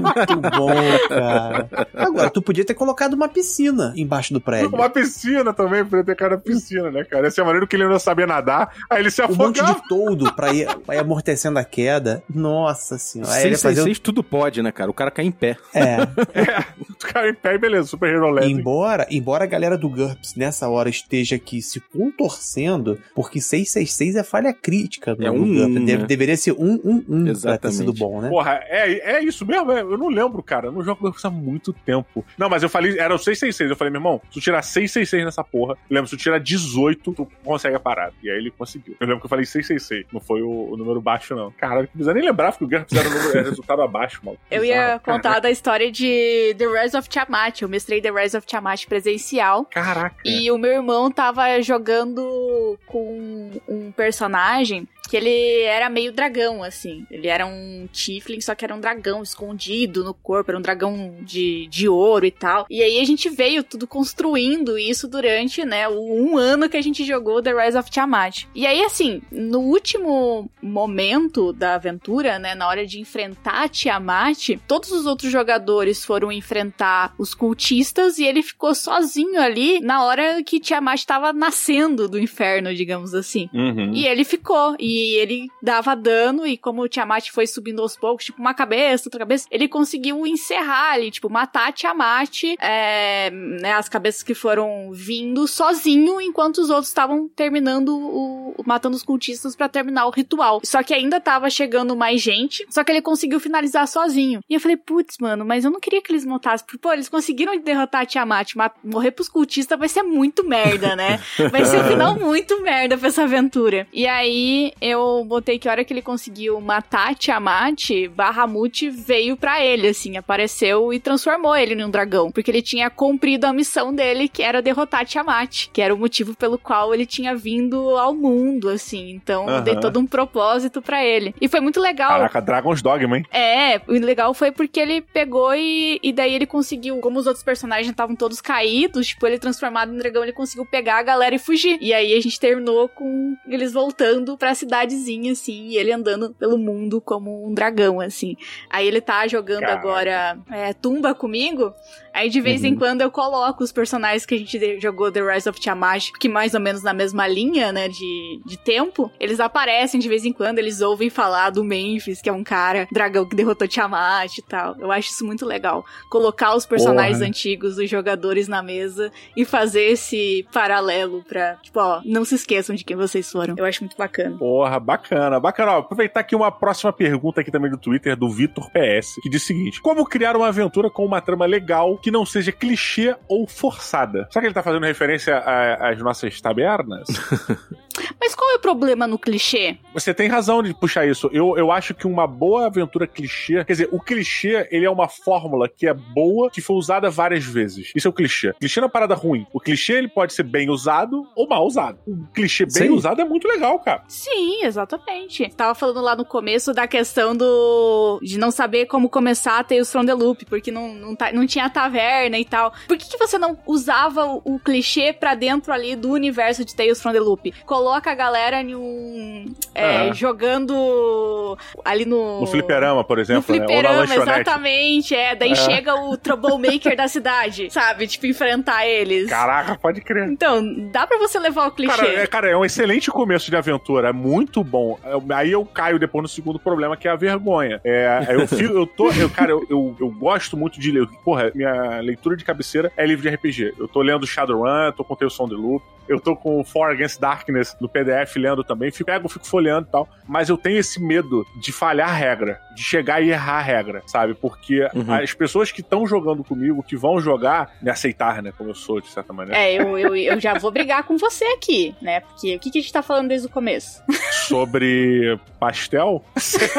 Muito bom, cara. Agora, tu podia ter colocado uma piscina embaixo do prédio.
Uma piscina também, ele ter cara na piscina, né, cara? Esse é maneiro que ele não sabia nadar, aí ele se
Um monte
afogava.
de toldo pra ir, pra ir amortecendo a queda. Nossa senhora. Aí ele ia fazer
666 tudo pode, né, cara? O cara cai em pé.
o... É.
Tu caiu em pé e beleza, Super Hero Land.
Embora, embora a galera do GURPS nessa hora esteja aqui se contorcendo, porque 666 é falha crítica
É um, um,
Deve-
né?
Deveria ser um, um, um pra ter
Exatamente.
sido bom, né?
Porra, é, é isso mesmo? É, Eu não lembro, cara. Eu não jogo GURPS há muito tempo. Não, mas eu falei, era o 666. Eu falei, meu irmão, se tu tirar 666 nessa porra, lembra, se tu tirar 18, tu consegue a parada. E aí ele conseguiu. Eu lembro que eu falei 666. Não foi o, o número baixo, não. Caralho, não precisa nem lembrar, porque o era o número, é resultado abaixo, mano.
Eu ia contar da história de The Rise of Tiamat. Eu mestrei The Rise of Tiamat presencial.
Caraca.
E o meu irmão tava jogando com um personagem que ele era meio dragão, assim. Ele era um Tiflin, só que era um dragão escondido no corpo, era um dragão de, de ouro e tal. E aí a gente veio tudo construindo isso durante, né, o um ano que a gente jogou The Rise of Tiamat. E aí, assim, no último momento da aventura, né, na hora de enfrentar Tiamat, todos os outros jogadores foram enfrentar os cultistas e ele ficou sozinho ali na hora que Tiamat tava nascendo do inferno, digamos assim.
Uhum.
E ele ficou. E ele dava dano. E como o Tiamat foi subindo aos poucos, tipo, uma cabeça, outra cabeça, ele conseguiu encerrar ali, tipo, matar a Tiamat, é, né, as cabeças que foram vindo sozinho, enquanto os outros estavam terminando o. matando os cultistas pra terminar o ritual. Só que ainda tava chegando mais gente, só que ele conseguiu finalizar sozinho. E eu falei, putz, mano, mas eu não queria que eles matassem. Porque, pô, eles conseguiram derrotar a Tiamat, mas morrer pros cultistas vai ser muito merda, né? Vai ser um final muito merda pra essa aventura. E aí eu botei que a hora que ele conseguiu matar Tiamat, Bahamut veio pra ele, assim, apareceu e transformou ele num dragão. Porque ele tinha cumprido a missão dele, que era derrotar Tiamat, que era o motivo pelo qual ele tinha vindo ao mundo, assim. Então eu dei todo um propósito pra ele. E foi muito legal.
Caraca, Dragon's Dogma, hein?
É, o legal foi porque ele pegou e, e daí ele conseguiu, como os outros personagens estavam todos caídos, tipo, ele transformado em dragão, ele conseguiu pegar a galera e fugir. E aí a gente terminou com eles voltando pra cidadezinha, assim, e ele andando pelo mundo como um dragão, assim. Aí ele tá jogando agora é, tumba comigo, aí de vez em
Uhum.
quando eu coloco os personagens que a gente jogou The Rise of Tiamat, que mais ou menos na mesma linha, né, de, de tempo, eles aparecem de vez em quando, eles ouvem falar do Memphis, que é um cara, dragão que derrotou Tiamat e tal. Eu acho isso muito legal. Colocar os personagens
Porra.
antigos, os jogadores na mesa e fazer esse paralelo pra, tipo, ó, não se esqueçam de quem vocês foram. Eu acho muito bacana.
Porra, bacana, bacana. Ó, aproveitar aqui uma próxima pergunta aqui também do Twitter, do Vitor PS, que diz o seguinte: Como criar uma aventura com uma trama legal que não seja clichê ou forçada? Será que ele tá fazendo referência às nossas tabernas?
Mas qual é o problema no clichê?
Você tem razão de puxar isso. Eu, eu acho que uma boa aventura clichê. Quer dizer, o clichê, ele é uma fórmula que é boa, que foi usada várias vezes. Isso é o clichê. Clichê não é uma parada ruim. O clichê, ele pode ser bem usado ou mal usado. Um clichê bem
Sim.
usado é muito legal, cara.
Sim, exatamente. Tava falando lá no começo da questão do de não saber como começar a Tales from the Loop, porque não, não, tá- não tinha taverna e tal. Por que, que você não usava o, o clichê pra dentro ali do universo de Tales from the Loop? Coloca a galera em um. é,
Ah.
jogando ali no.
No fliperama, por
No
exemplo, né? Ou na
fliperama,
lanchonete.
exatamente. É, daí
É.
chega o troublemaker da cidade, sabe? Tipo, enfrentar eles.
Caraca, pode crer.
Então, dá pra você levar o clichê.
Cara é, cara, é um excelente começo de aventura, é muito bom. É, Aí eu caio depois no segundo problema, que é a vergonha. É, eu, fico, eu tô, eu, cara, eu, eu, eu gosto muito de ler. Porra, minha leitura de cabeceira é livro de RPG. Eu tô lendo Shadowrun, tô com Tales from the Loop. Eu tô com o For Against Darkness no PDF lendo também, fico, pego, fico folheando e tal, mas eu tenho esse medo de falhar a regra, de chegar e errar a regra, sabe? Porque
Uhum.
as pessoas que estão jogando comigo, que vão jogar, me aceitar, né? Como eu sou, de certa maneira.
É, eu, eu, eu já vou brigar com você aqui, né? Porque o que, que a gente tá falando desde o começo?
Sobre pastel?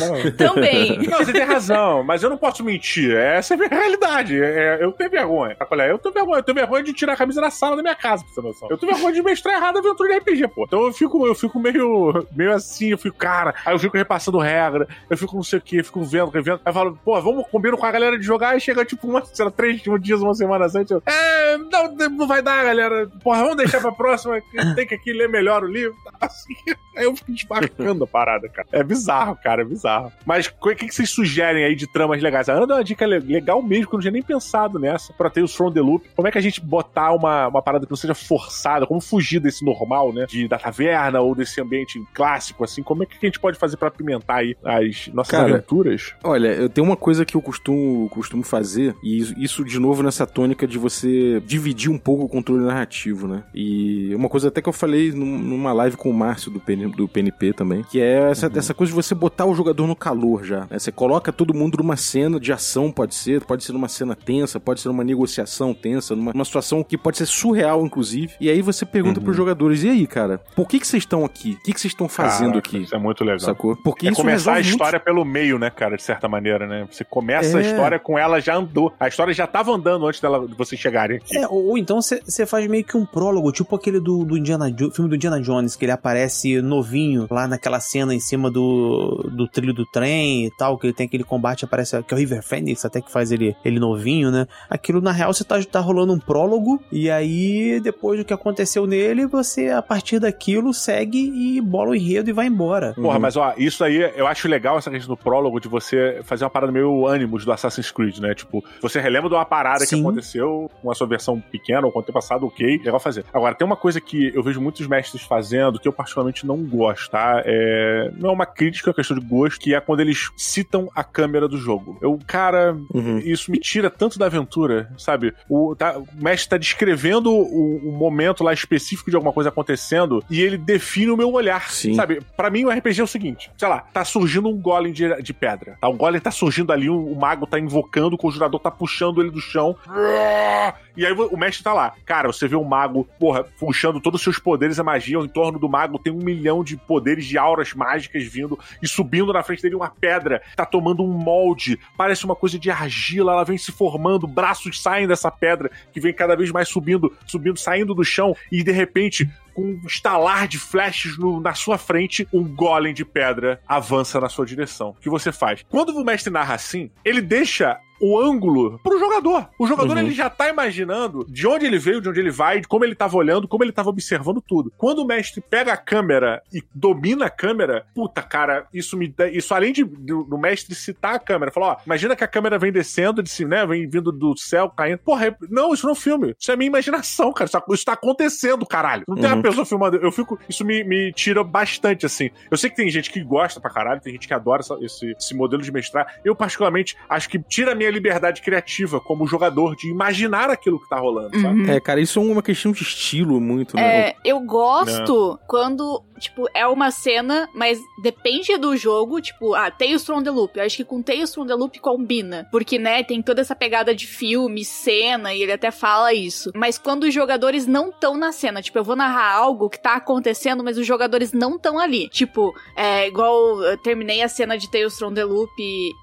não.
Também.
Não, você tem razão, mas eu não posso mentir. Essa é a minha realidade. É, eu tenho vergonha. É? Eu tenho vergonha. Eu tenho vergonha de tirar a camisa da sala da minha casa, pra você ter noção. Eu tenho vergonha de mestrar errado aventura de RPG, pô. Então eu fico, eu fico meio, meio assim, eu fico, cara, aí eu fico repassando regra, eu fico não sei o que, fico vendo, revendo. Aí eu falo, pô, vamos combinar com a galera de jogar, e chega tipo uma, sei lá, três dias, uma semana antes. Eu, é, não, não vai dar, galera. Porra, vamos deixar pra próxima, que tem que aqui ler melhor o livro. Assim, aí eu fico desmarcando a parada, cara. É bizarro, cara, é bizarro. Mas o que, que vocês sugerem aí de tramas legais? A Ana deu uma dica le- legal mesmo, que eu não tinha nem pensado nessa, pra ter os From the Loop. Como é que a gente botar uma, uma parada que não seja forçada? Como fugir desse normal, né? De, da taverna ou desse ambiente clássico, assim? Como é que a gente pode fazer pra apimentar aí as nossas
Cara,
aventuras?
Olha, eu tenho uma coisa que eu costumo, costumo fazer, e isso, de novo nessa tônica de você dividir um pouco o controle narrativo, né? E uma coisa até que eu falei num- numa live com o Márcio do, PN, do PNP também, que é essa, essa coisa de você botar o jogador no calor já. né? Você coloca todo mundo numa cena de ação, pode ser, pode ser numa cena tensa, pode ser numa negociação tensa, numa, numa situação que pode ser surreal, inclusive. E aí você pergunta pros jogadores, e aí, cara, por que, que vocês estão aqui? O que, que vocês estão fazendo
Caraca,
aqui?
Isso é muito legal.
Sacou? Porque
É
isso
começar a
resolve muito
história pelo meio, né, cara, de certa maneira, né? Você começa a
É.
história com ela já andou. A história já tava andando antes dela, de vocês chegarem aqui.
É, ou, ou então você faz meio que um prólogo, tipo aquele do, do Indiana Jo- filme do Indiana Jones, que ele aparece novinho lá naquela cena em cima do, do trilho do trem e tal, que ele tem aquele combate, aparece que é o River Phoenix, até que faz ele, ele novinho, né? Aquilo, na real, você tá, tá rolando um prólogo, e aí, depois do que aconteceu nele, você, a partir daquilo, segue e bola o enredo e vai embora.
Porra,
Uhum.
mas ó, isso aí eu acho legal essa questão do prólogo de você fazer uma parada meio ânimos do Assassin's Creed, né? Tipo, você relembra de uma parada que
Sim.
aconteceu com a sua versão pequena ou com o tempo passado, ok, legal fazer. Agora, tem uma coisa que eu vejo muitos mestres fazendo que eu particularmente não gosto, tá? É... Não é uma crítica, é uma questão de gosto, que é quando eles citam a câmera do jogo. Eu, cara,
Uhum.
isso me tira tanto da aventura, sabe? O, tá- o mestre tá descrevendo o, o momento lá específico de alguma coisa acontecendo e ele define o meu olhar,
Sim.
sabe? Pra mim, o RPG é o seguinte, sei lá, tá surgindo um golem de, de pedra, tá? Um golem tá surgindo ali, o, o mago tá invocando, o conjurador tá puxando ele do chão. E aí o mestre tá lá. Cara, você vê o mago, porra, puxando todos os seus poderes, a magia, ao entorno do mago tem um milhão de poderes de auras mágicas vindo e subindo na frente dele uma pedra, tá tomando um molde, parece uma coisa de argila, ela vem se formando, braços saem dessa pedra que vem cada vez mais subindo, subindo, saindo do chão e de repente com um estalar de flashes no- na sua frente, um golem de pedra avança na sua direção. O que você faz? Quando o mestre narra assim, ele deixa o ângulo pro jogador. O jogador
Uhum.
ele já tá imaginando de onde ele veio, de onde ele vai, de como ele tava olhando, como ele tava observando tudo. Quando o mestre pega a câmera e domina a câmera, puta, cara, isso me dá, isso além de do, do mestre citar a câmera, falar, ó, imagina que a câmera vem descendo, de, ci- né, vem vindo do céu, caindo. Porra, é- não, isso não é um filme. Isso é minha imaginação, cara. Isso, isso tá acontecendo, caralho. Não tem
Uhum.
uma pessoa filmando. Eu fico, isso me, me tira bastante, assim. Eu sei que tem gente que gosta pra caralho, tem gente que adora essa- esse, esse modelo de mestrar. Eu, particularmente, acho que tira a minha liberdade criativa como jogador de imaginar aquilo que tá rolando, sabe?
Uhum.
É, cara, isso é uma questão de estilo muito, né?
É, eu gosto quando, tipo, é uma cena, mas depende do jogo, tipo, ah, Tales from the Loop. Eu acho que com Tales from the Loop combina. Porque, né, tem toda essa pegada de filme, cena, e ele até fala isso. Mas quando os jogadores não estão na cena, tipo, eu vou narrar algo que tá acontecendo, mas os jogadores não estão ali. Tipo, é igual eu terminei a cena de Tales from the Loop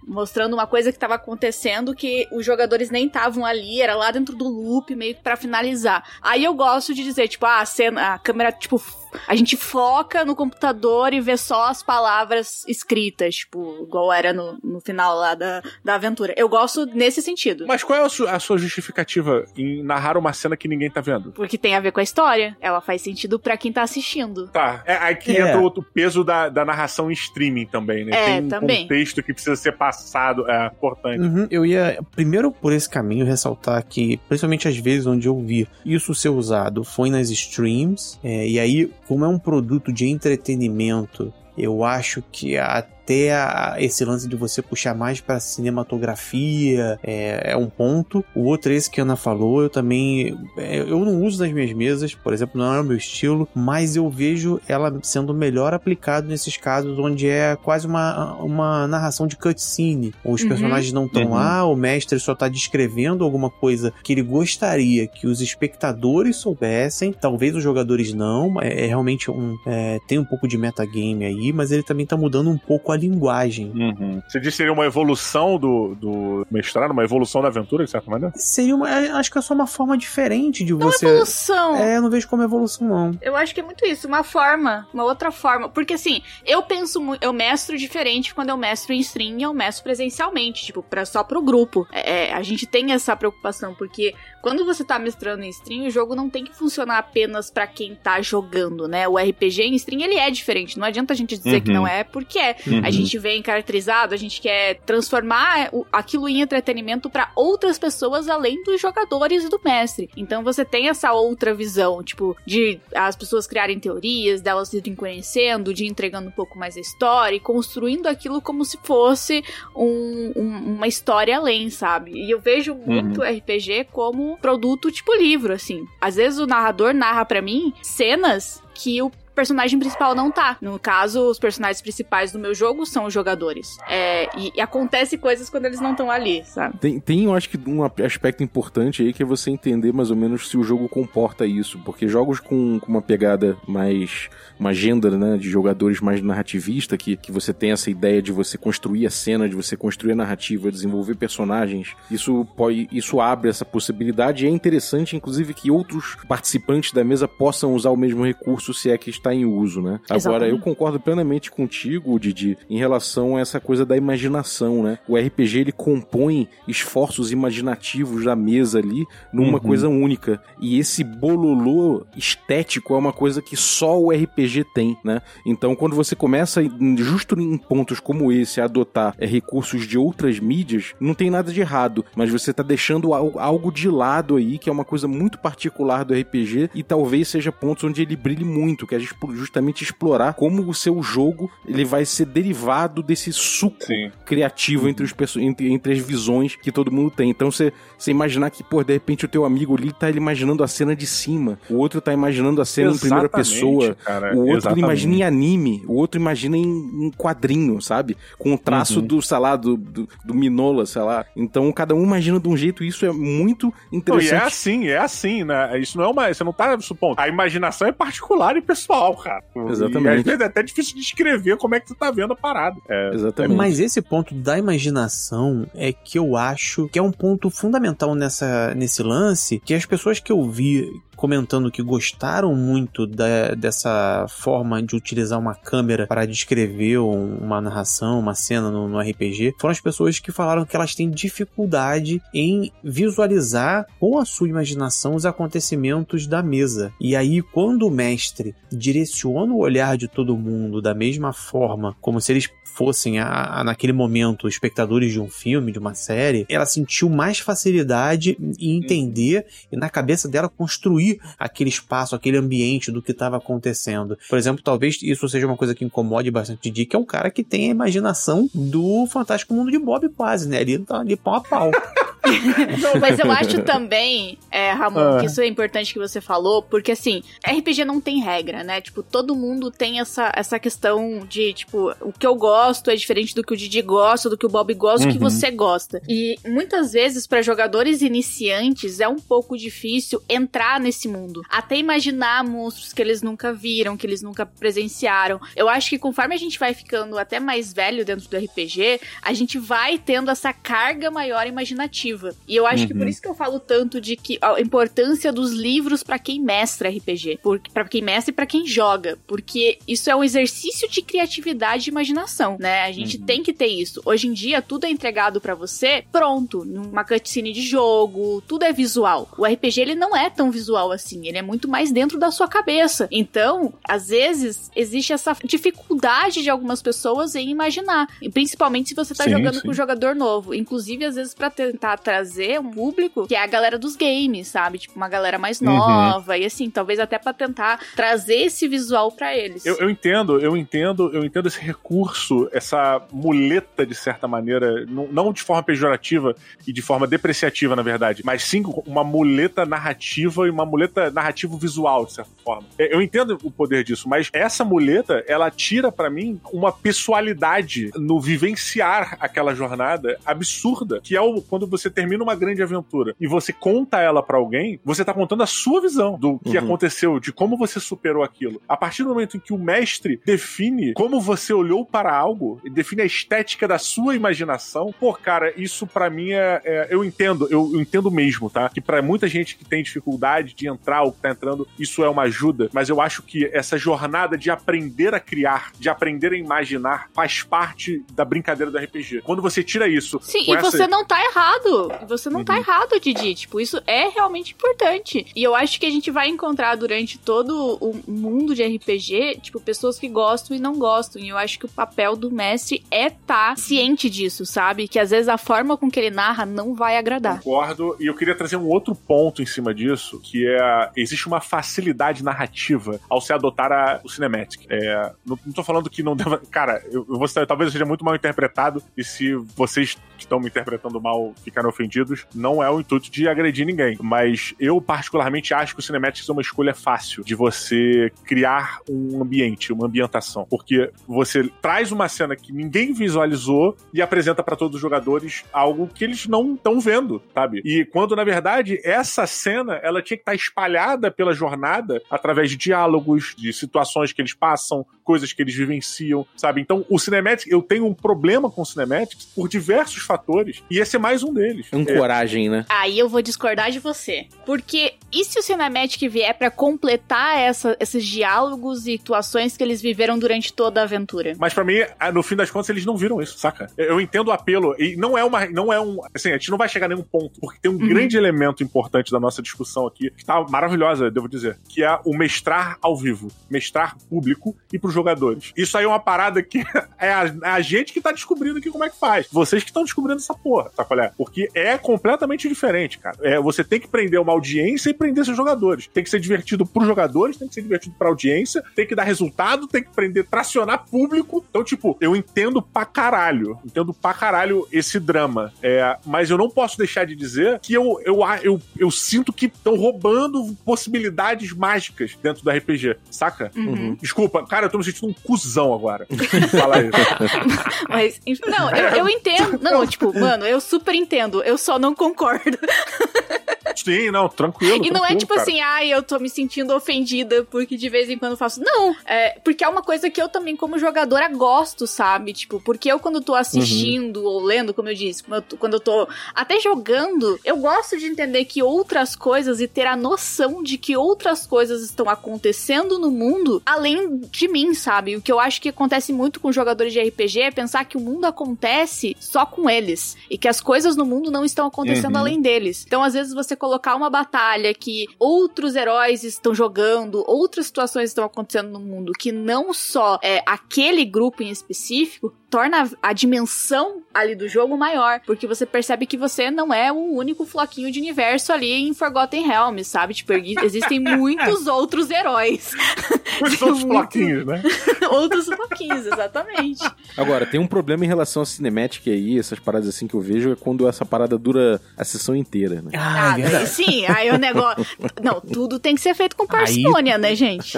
mostrando uma coisa que tava acontecendo que os jogadores nem estavam ali, era lá dentro do loop, meio que pra finalizar. Aí eu gosto de dizer, tipo, ah, a cena, a câmera, tipo, a gente foca no computador e vê só as palavras escritas, tipo, igual era no, no final lá da, da aventura. Eu gosto nesse sentido.
Mas qual é a su- a sua justificativa em narrar uma cena que ninguém tá vendo?
Porque tem a ver com a história. Ela faz sentido pra quem tá assistindo.
Tá, é aí que
É.
entra outro peso da, da narração em streaming também, né?
É,
Tem um
também.
contexto que precisa ser passado, é importante.
Uhum, eu ia, primeiro por esse caminho, ressaltar que, principalmente às vezes onde eu vi isso ser usado, foi nas streams, é, e aí, como é um produto de entretenimento, eu acho que a até a, esse lance de você puxar mais pra cinematografia é, é, um ponto. O outro é esse que a Ana falou, eu também. É, eu não uso nas minhas mesas, por exemplo, não é o meu estilo, mas eu vejo ela sendo melhor aplicado nesses casos onde é quase uma, uma narração de cutscene. Os uhum. personagens não estão uhum. lá, o mestre só tá descrevendo alguma coisa que ele gostaria que os espectadores soubessem, talvez os jogadores não, é, é realmente um. É, tem um pouco de metagame aí, mas ele também tá mudando um pouco a linguagem.
Uhum. Você disse que seria uma evolução do, do mestrado, uma evolução da aventura, de certa maneira?
Seria uma. É, acho que é só uma forma diferente de
não
você.
Não evolução.
É, eu não vejo como evolução, não.
Eu acho que é muito isso, uma forma, uma outra forma. Porque assim, eu penso muito. Eu mestro diferente quando eu mestro em stream e eu mestro presencialmente, tipo, pra, só pro grupo. É, é, a gente tem essa preocupação, porque quando você tá mestrando em stream, o jogo não tem que funcionar apenas para quem tá jogando, né? O RPG em stream, ele é diferente. Não adianta a gente dizer uhum. que não é, porque é. Uhum. A gente vem caracterizado, a gente quer transformar aquilo em entretenimento para outras pessoas além dos jogadores e do mestre. Então você tem essa outra visão, tipo, de as pessoas criarem teorias, delas irem conhecendo, de entregando um pouco mais a história e construindo aquilo como se fosse um, um, uma história além, sabe? E eu vejo muito uhum. RPG como produto tipo livro, assim. Às vezes o narrador narra para mim cenas que o personagem principal não tá. No caso, os personagens principais do meu jogo são os jogadores. É, e, e acontece coisas quando eles não estão ali, sabe?
Tem, tem, eu acho que um aspecto importante aí que é você entender mais ou menos se o jogo comporta isso. Porque jogos com, com uma pegada mais. uma agenda, né, de jogadores mais narrativista, que, que você tem essa ideia de você construir a cena, de você construir a narrativa, desenvolver personagens, isso pode. isso abre essa possibilidade e é interessante, inclusive, que outros participantes da mesa possam usar o mesmo recurso se é que está em uso, né? Exatamente. Agora, eu concordo plenamente contigo, Didi, em relação a essa coisa da imaginação, né? O RPG, ele compõe esforços imaginativos da mesa ali numa uhum. coisa única. E esse bololô estético é uma coisa que só o RPG tem, né? Então, quando você começa, justo em pontos como esse, a adotar é, recursos de outras mídias, não tem nada de errado, mas você tá deixando algo de lado aí, que é uma coisa muito particular do RPG, e talvez seja pontos onde ele brilhe muito, que a gente justamente explorar como o seu jogo ele vai ser derivado desse suco Sim. criativo entre, os, entre, entre as visões que todo mundo tem. Então você, imaginar que, pô, de repente o teu amigo ali tá imaginando a cena de cima, o outro tá imaginando a cena Exatamente, em primeira pessoa, cara. o outro Exatamente. imagina em anime, o outro imagina em, em quadrinho, sabe? Com o traço uhum. do, sei lá, do, do, do, Minola, sei lá. Então cada um imagina de um jeito e isso é muito interessante.
Não, e é assim, é assim, né? Isso não é uma. Você não tá supondo. A imaginação é particular e pessoal, cara.
Exatamente. E às
vezes é até difícil de descrever como é que você tá vendo a parada.
É, Exatamente.
Mas esse ponto da imaginação é que eu acho que é um ponto fundamental nessa, nesse lance, que as pessoas que eu vi comentando que gostaram muito da, dessa forma de utilizar uma câmera para descrever uma narração, uma cena no, no, RPG, foram as pessoas que falaram que elas têm dificuldade em visualizar com a sua imaginação os acontecimentos da mesa. E aí, quando o mestre direciona o olhar de todo mundo da mesma forma, como se eles fossem a, a, naquele momento espectadores de um filme, de uma série, ela sentiu mais facilidade em entender e na cabeça dela construir aquele espaço, aquele ambiente do que estava acontecendo. Por exemplo, talvez isso seja uma coisa que incomode bastante de que é um cara que tem a imaginação do Fantástico Mundo de Bob quase, né? Ele tá ali pau a pau.
Mas eu acho também, é, Ramon, ah. que isso é importante que você falou, porque assim, RPG não tem regra, né? Tipo, todo mundo tem essa, essa questão de, tipo, o que eu gosto é diferente do que o Didi gosta, do que o Bob gosta, uhum. do que você gosta. E muitas vezes, para jogadores iniciantes, é um pouco difícil entrar nesse mundo. Até imaginar monstros que eles nunca viram, que eles nunca presenciaram. Eu acho que conforme a gente vai ficando até mais velho dentro do RPG, a gente vai tendo essa carga maior imaginativa narrativa. E eu acho uhum. que por uhum. isso que eu falo tanto de que a importância dos livros para quem mestra RPG, para quem mestra e para quem joga, porque isso é um exercício de criatividade e imaginação, né? A gente uhum. tem que ter isso. Hoje em dia tudo é entregado para você pronto, numa cutscene de jogo, tudo é visual. O RPG ele não é tão visual assim, ele é muito mais dentro da sua cabeça. Então, às vezes existe essa dificuldade de algumas pessoas em imaginar, principalmente se você tá sim, jogando sim. com um jogador novo, inclusive às vezes para tentar trazer um público que é a galera dos games, sabe? Tipo, uma galera mais
Uhum.
nova. E assim, talvez até pra tentar trazer esse visual pra eles.
Eu, eu entendo, eu entendo, eu entendo esse recurso, essa muleta, de certa maneira, não, não de forma pejorativa e de forma depreciativa, na verdade, mas sim uma muleta narrativa e uma muleta narrativo visual, de certa forma. É, Eu entendo o poder disso, mas essa muleta, ela tira pra mim uma pessoalidade no vivenciar aquela jornada absurda, que é o, quando você termina uma grande aventura e você conta ela pra alguém, você tá contando a sua visão do que
Uhum.
aconteceu, de como você superou aquilo. A partir do momento em que o mestre define como você olhou para algo, define a estética da sua imaginação, pô, cara, isso pra mim é, é- eu entendo, eu, eu entendo mesmo, tá? Que pra muita gente que tem dificuldade de entrar ou que tá entrando, isso é uma ajuda, mas eu acho que essa jornada de aprender a criar, de aprender a imaginar, faz parte da brincadeira do RPG. Quando você tira isso,
Sim, e
essa-
você não tá errado. Você não tá
Uhum.
errado, Didi. Tipo, isso é realmente importante. E eu acho que a gente vai encontrar durante todo o mundo de RPG, tipo, pessoas que gostam e não gostam. E eu acho que o papel do mestre é estar ciente disso, sabe? Que às vezes a forma com que ele narra não vai agradar.
Concordo, e eu queria trazer um outro ponto em cima disso, que é existe uma facilidade narrativa ao se adotar a, o cinematic. É, não, não tô falando que não deva. Cara, eu, eu vou, talvez eu seja muito mal interpretado, e se vocês que estão me interpretando mal ficarem ofendidos, não é o intuito de agredir ninguém. Mas eu, particularmente, acho que o cinematic é uma escolha fácil de você criar um ambiente, uma ambientação. Porque você traz uma cena que ninguém visualizou e apresenta pra todos os jogadores algo que eles não estão vendo, sabe? E quando, na verdade, essa cena ela tinha que estar espalhada pela jornada através de diálogos, de situações que eles passam, coisas que eles vivenciam, sabe? Então, o Cinematic, eu tenho um problema com o Cinematic por diversos fatores, e esse é mais um deles. É,
Ancoragem, né?
Aí eu vou discordar de você. Porque e se o Cinematic vier pra completar essa- esses diálogos e situações que eles viveram durante toda a aventura?
Mas pra mim, no fim das contas, eles não viram isso, saca? Eu eu entendo o apelo e não é uma, não é um, assim, a gente não vai chegar a nenhum ponto, porque tem um
Uhum.
grande elemento importante da nossa discussão aqui, que tá maravilhosa, devo dizer, que é o mestrar ao vivo, mestrar público e pros jogadores. Isso aí é uma parada que é a, é a gente que tá descobrindo aqui como é que faz. Vocês que estão descobrindo essa porra, sabe qual é? Porque é completamente diferente, cara. É, você tem que prender uma audiência e prender seus jogadores. Tem que ser divertido pros jogadores, tem que ser divertido pra audiência, tem que dar resultado, tem que prender, tracionar público. Então, tipo, eu entendo pra caralho. Entendo pra caralho esse drama. É, mas eu não posso deixar de dizer que eu, eu, eu, eu sinto que estão roubando possibilidades mágicas dentro do RPG, saca?
Uhum.
Desculpa, cara, eu tô me sentindo um cuzão agora. Falar isso.
Mas, não, eu, eu entendo. Não, tipo, mano, eu super entendo. Eu só não concordo.
Sim, não, tranquilo.
E não é
tranquilo,
tipo
cara.
assim, ai, eu tô me sentindo ofendida porque de vez em quando eu faço. Não, é porque é uma coisa que eu também, como jogadora, gosto, sabe? Tipo, porque eu, quando tô assistindo ou lendo, como eu disse, quando eu tô- quando eu tô até jogando, eu gosto de entender que outras coisas e ter a noção de que outras coisas estão acontecendo no mundo além de mim, sabe? O que eu acho que acontece muito com jogadores de RPG é pensar que o mundo acontece só com eles e que as coisas no mundo não estão acontecendo
Uhum.
além deles. Então, às vezes, você colocar uma batalha que outros heróis estão jogando, outras situações estão acontecendo no mundo que não só é aquele grupo em específico, torna a dimensão ali do jogo maior, porque você percebe que você não é o único floquinho de universo ali em Forgotten Realms, sabe? Tipo, existem muitos outros heróis.
Muitos outros
muito-
plaquinhos, né?
outros floquinhos, exatamente.
Agora, tem um problema em relação à cinemática aí, essas paradas assim que eu vejo, é quando essa parada dura a sessão inteira, né?
Ah,
Ah,
é verdade.
sim, aí o negócio. Não, tudo tem que ser feito com parcimônia, né, gente?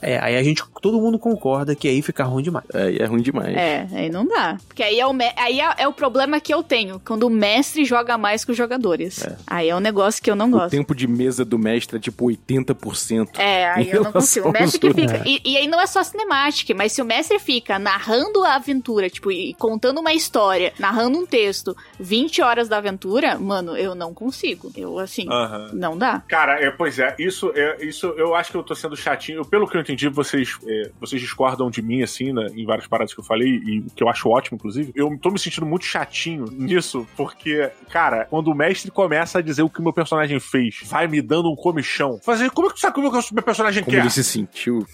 É, aí a gente, todo mundo concorda que aí fica ruim demais.
Aí é ruim demais.
É, aí não dá. Porque aí é o, aí é, é o problema que eu tenho, quando o mestre joga mais que os jogadores. Aí é um negócio que eu não
O
gosto.
tempo de mesa do mestre é tipo 80%.
É, aí eu não consigo. O mestre que fica. E, e aí não é só cinemática, mas se o mestre fica narrando a aventura, tipo, e contando uma história, narrando um texto, 20 horas da aventura, mano, eu não consigo. Eu, assim,
Aham.
não dá.
Cara, é, pois é, isso, é, isso eu acho que eu tô sendo chatinho. Pelo que eu entendi, vocês, é, vocês discordam de mim, assim, né, em várias paradas que eu falei, e que eu acho ótimo, inclusive, eu tô me sentindo muito chatinho nisso, porque, cara, quando o mestre começa a dizer o que o meu personagem fez, vai me dando um comichão. Fazer, como é que tu sabe o que o meu personagem
Como
quer?
ele se sentiu.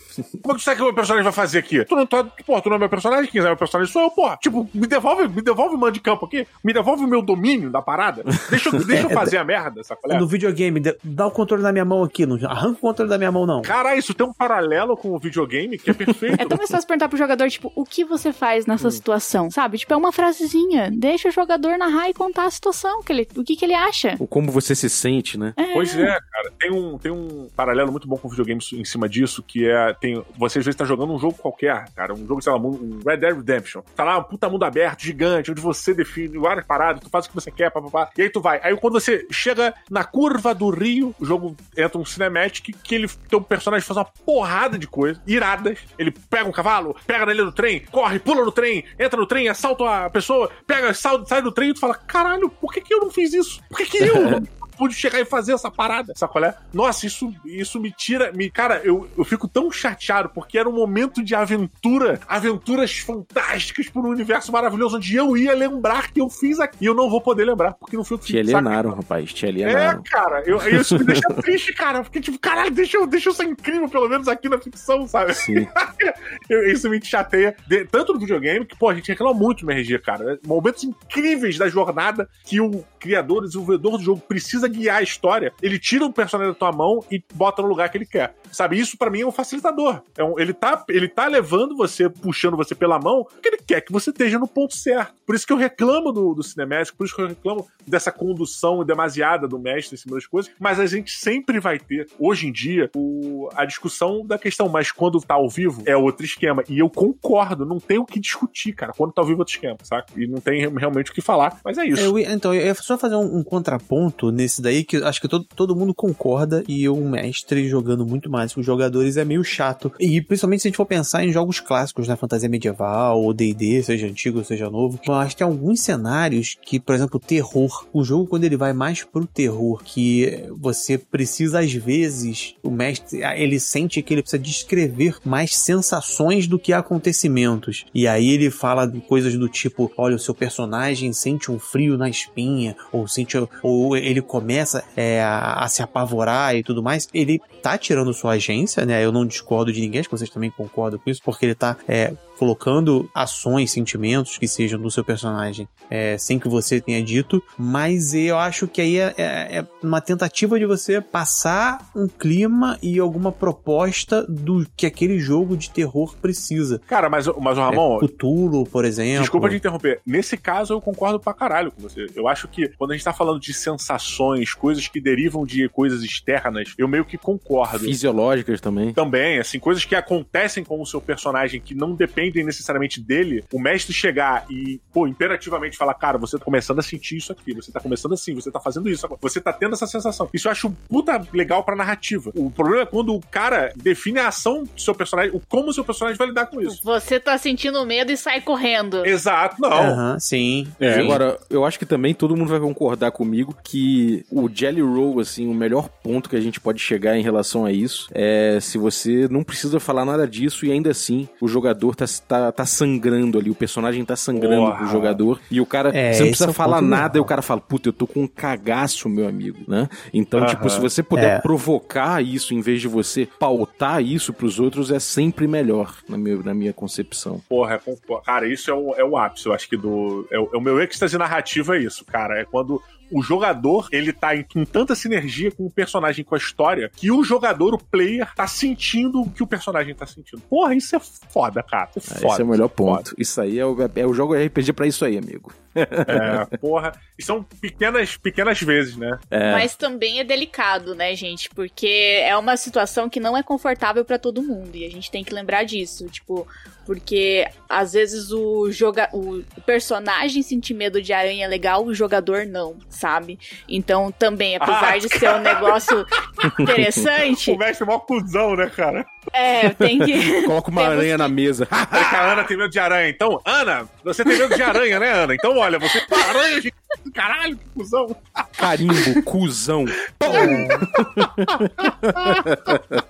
Como é que tu sabe o que o meu personagem vai fazer aqui? Tu não, tu, pô, tu não é meu personagem, quem é meu personagem sou eu, pô. Tipo, me devolve, me devolve o mando de campo aqui, me devolve o meu domínio da parada. Deixa eu, deixa eu fazer a merda, sabe? qual é?
No videogame, dá o controle da minha mão aqui, não arranca o controle da minha mão, não.
Caralho, isso tem um paralelo com o videogame que é perfeito.
É tão mais fácil perguntar pro jogador, tipo, o que você faz
Hum.
Nessa situação? Sabe? Tipo, é uma frasezinha. Deixa o jogador narrar e contar a situação, que ele, o que, que ele acha.
O como você se sente, né?
Pois é, cara. Tem um, tem um paralelo muito bom com o videogame em cima disso, que é. Tem, você às vezes tá jogando um jogo qualquer, cara. Um jogo, sei lá, um Red Dead Redemption. Tá lá, um puta mundo aberto, gigante, onde você define várias paradas, tu faz o que você quer, papapá. E aí tu vai. Aí quando você chega na curva do rio, o jogo entra um cinematic que ele tem um personagem que faz uma porrada de coisas, iradas. Ele pega um cavalo, pega na ilha do trem, corre, pula no trem, entra no trem, assalta a pessoa, pega, sai, sai do trem e tu fala: caralho, por que, que eu não fiz isso? Por que, que eu não pude chegar e fazer essa parada, sabe qual é? Nossa, isso, isso me tira, me, cara, eu, eu fico tão chateado porque era um momento de aventura, aventuras fantásticas por um universo maravilhoso onde eu ia lembrar que eu fiz aqui. E eu não vou poder lembrar porque não fui eu que
Te
saca?
alienaram, rapaz. Te
É,
alienaram.
cara, eu, isso me deixa triste, cara. Porque, tipo, caralho, deixa eu, deixa eu ser incrível, pelo menos aqui na ficção, sabe?
Sim.
Eu- isso me chateia. De- tanto no videogame, que, pô, a gente reclama muito no RG, cara. Momentos incríveis da jornada que o criador, o desenvolvedor do jogo precisa guiar a história. Ele tira o personagem da tua mão e bota no lugar que ele quer. Sabe? Isso pra mim é um facilitador. É um- ele, tá, ele tá levando você, puxando você pela mão, porque ele quer que você esteja no ponto certo. Por isso que eu reclamo do, do cinemático, por isso que eu reclamo dessa condução demasiada do mestre em cima das coisas. Mas a gente sempre vai ter, hoje em dia, o- a discussão da questão. Mas quando tá ao vivo, é outro esquema. E eu concordo, não tem o que discutir, cara. Quando tá ao vivo, é outro esquema, saca? E não tem realmente o que falar. Mas é isso.
Eu ia- então, eu ia só fazer um, um contraponto nesse daí, que acho que todo, todo mundo concorda, e o mestre jogando muito mais que os jogadores é meio chato. E principalmente se a gente for pensar em jogos clássicos, na fantasia medieval, ou D&D, seja antigo, seja novo, eu acho que tem alguns cenários que, por exemplo, terror. O jogo, quando ele vai mais pro terror, que você precisa, às vezes, o mestre, ele sente que ele precisa descrever mais sensações do que acontecimentos. E aí ele fala de coisas do tipo, olha, o seu personagem sente um frio na espinha, ou sente, ou ele começa é, a, a se apavorar e tudo mais. Ele tá tirando sua agência, né? Eu não discordo de ninguém, acho que vocês também concordam com isso, porque ele tá é, colocando ações, sentimentos que sejam do seu personagem é, sem que você tenha dito, mas eu acho que aí é, é- é uma tentativa de você passar um clima e alguma proposta do que aquele jogo de terror precisa.
Cara, mas, mas o Ramon,
é, Cthulhu, por exemplo.
Desculpa te interromper. Nesse caso, eu concordo pra caralho com você. Eu acho que quando a gente tá falando de sensações, coisas que derivam de coisas externas, eu meio que concordo.
Fisiológicas também.
Também, assim, coisas que acontecem com o seu personagem que não dependem necessariamente dele, o mestre chegar e, pô, imperativamente falar, cara, você tá começando a sentir isso aqui, você tá começando assim, você tá fazendo isso você tá tendo essa sensação. Isso eu acho puta legal pra narrativa. O problema é quando o cara define a ação do seu personagem, o como o seu personagem vai lidar com isso.
Você tá sentindo medo e sai correndo.
Exato, não.
Sim.
É,
sim.
agora, eu acho que também todo mundo vai concordar comigo que o Jelly Roll, assim, o melhor ponto que a gente pode chegar em relação a isso é se você não precisa falar nada disso e ainda assim o jogador tá, tá, tá sangrando ali, o personagem tá sangrando
Porra.
pro jogador e o cara,
É,
você não precisa
é
falar nada
legal.
e o cara fala, puta, eu tô com um cagaço, meu amigo, né? Então,
Aham.
tipo, se você puder
É.
provocar isso em vez de você pautar isso pros outros, é sempre melhor, na minha, na minha concepção.
Porra, é, cara, isso é o, é o ápice, eu acho que do. É o, é o meu êxtase narrativo é isso, cara. É quando o jogador, ele tá em, em tanta sinergia com o personagem, com a história, que o jogador, o player, tá sentindo o que o personagem tá sentindo. Porra, isso é foda, cara. Isso é
É,
foda.
Esse é o melhor
foda.
ponto. Isso aí é o, é o jogo RPG pra isso aí, amigo.
É, porra. E são pequenas, pequenas vezes, né?
É.
Mas também é delicado, né, gente? Porque é uma situação que não é confortável pra todo mundo. E a gente tem que lembrar disso. Tipo, porque às vezes o, joga o personagem sentir medo de aranha é legal, o jogador não, sabe? Então também, apesar
Ah,
de ser um negócio Interessante.
O mestre é mó cuzão, né, cara?
É, tem que.
Coloca uma
Temos
aranha na
que-
mesa.
Falei que a Ana tem medo de aranha. Então, Ana, você tem medo de aranha, né, Ana? Então, olha, você tem aranha de caralho, que cuzão.
Carimbo, cuzão.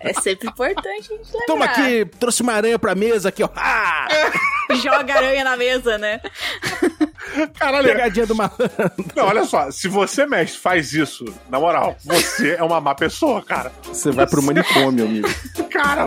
É sempre importante a gente lembrar.
Toma aqui, trouxe uma aranha pra mesa aqui, ó. Ah,
Joga aranha na mesa, né?
Caralho,
pegadinha do malandro.
não, olha só, se você, mestre, faz isso, na moral, você é uma má pessoa, cara.
Você vai pro manicômio, amigo.
Cara,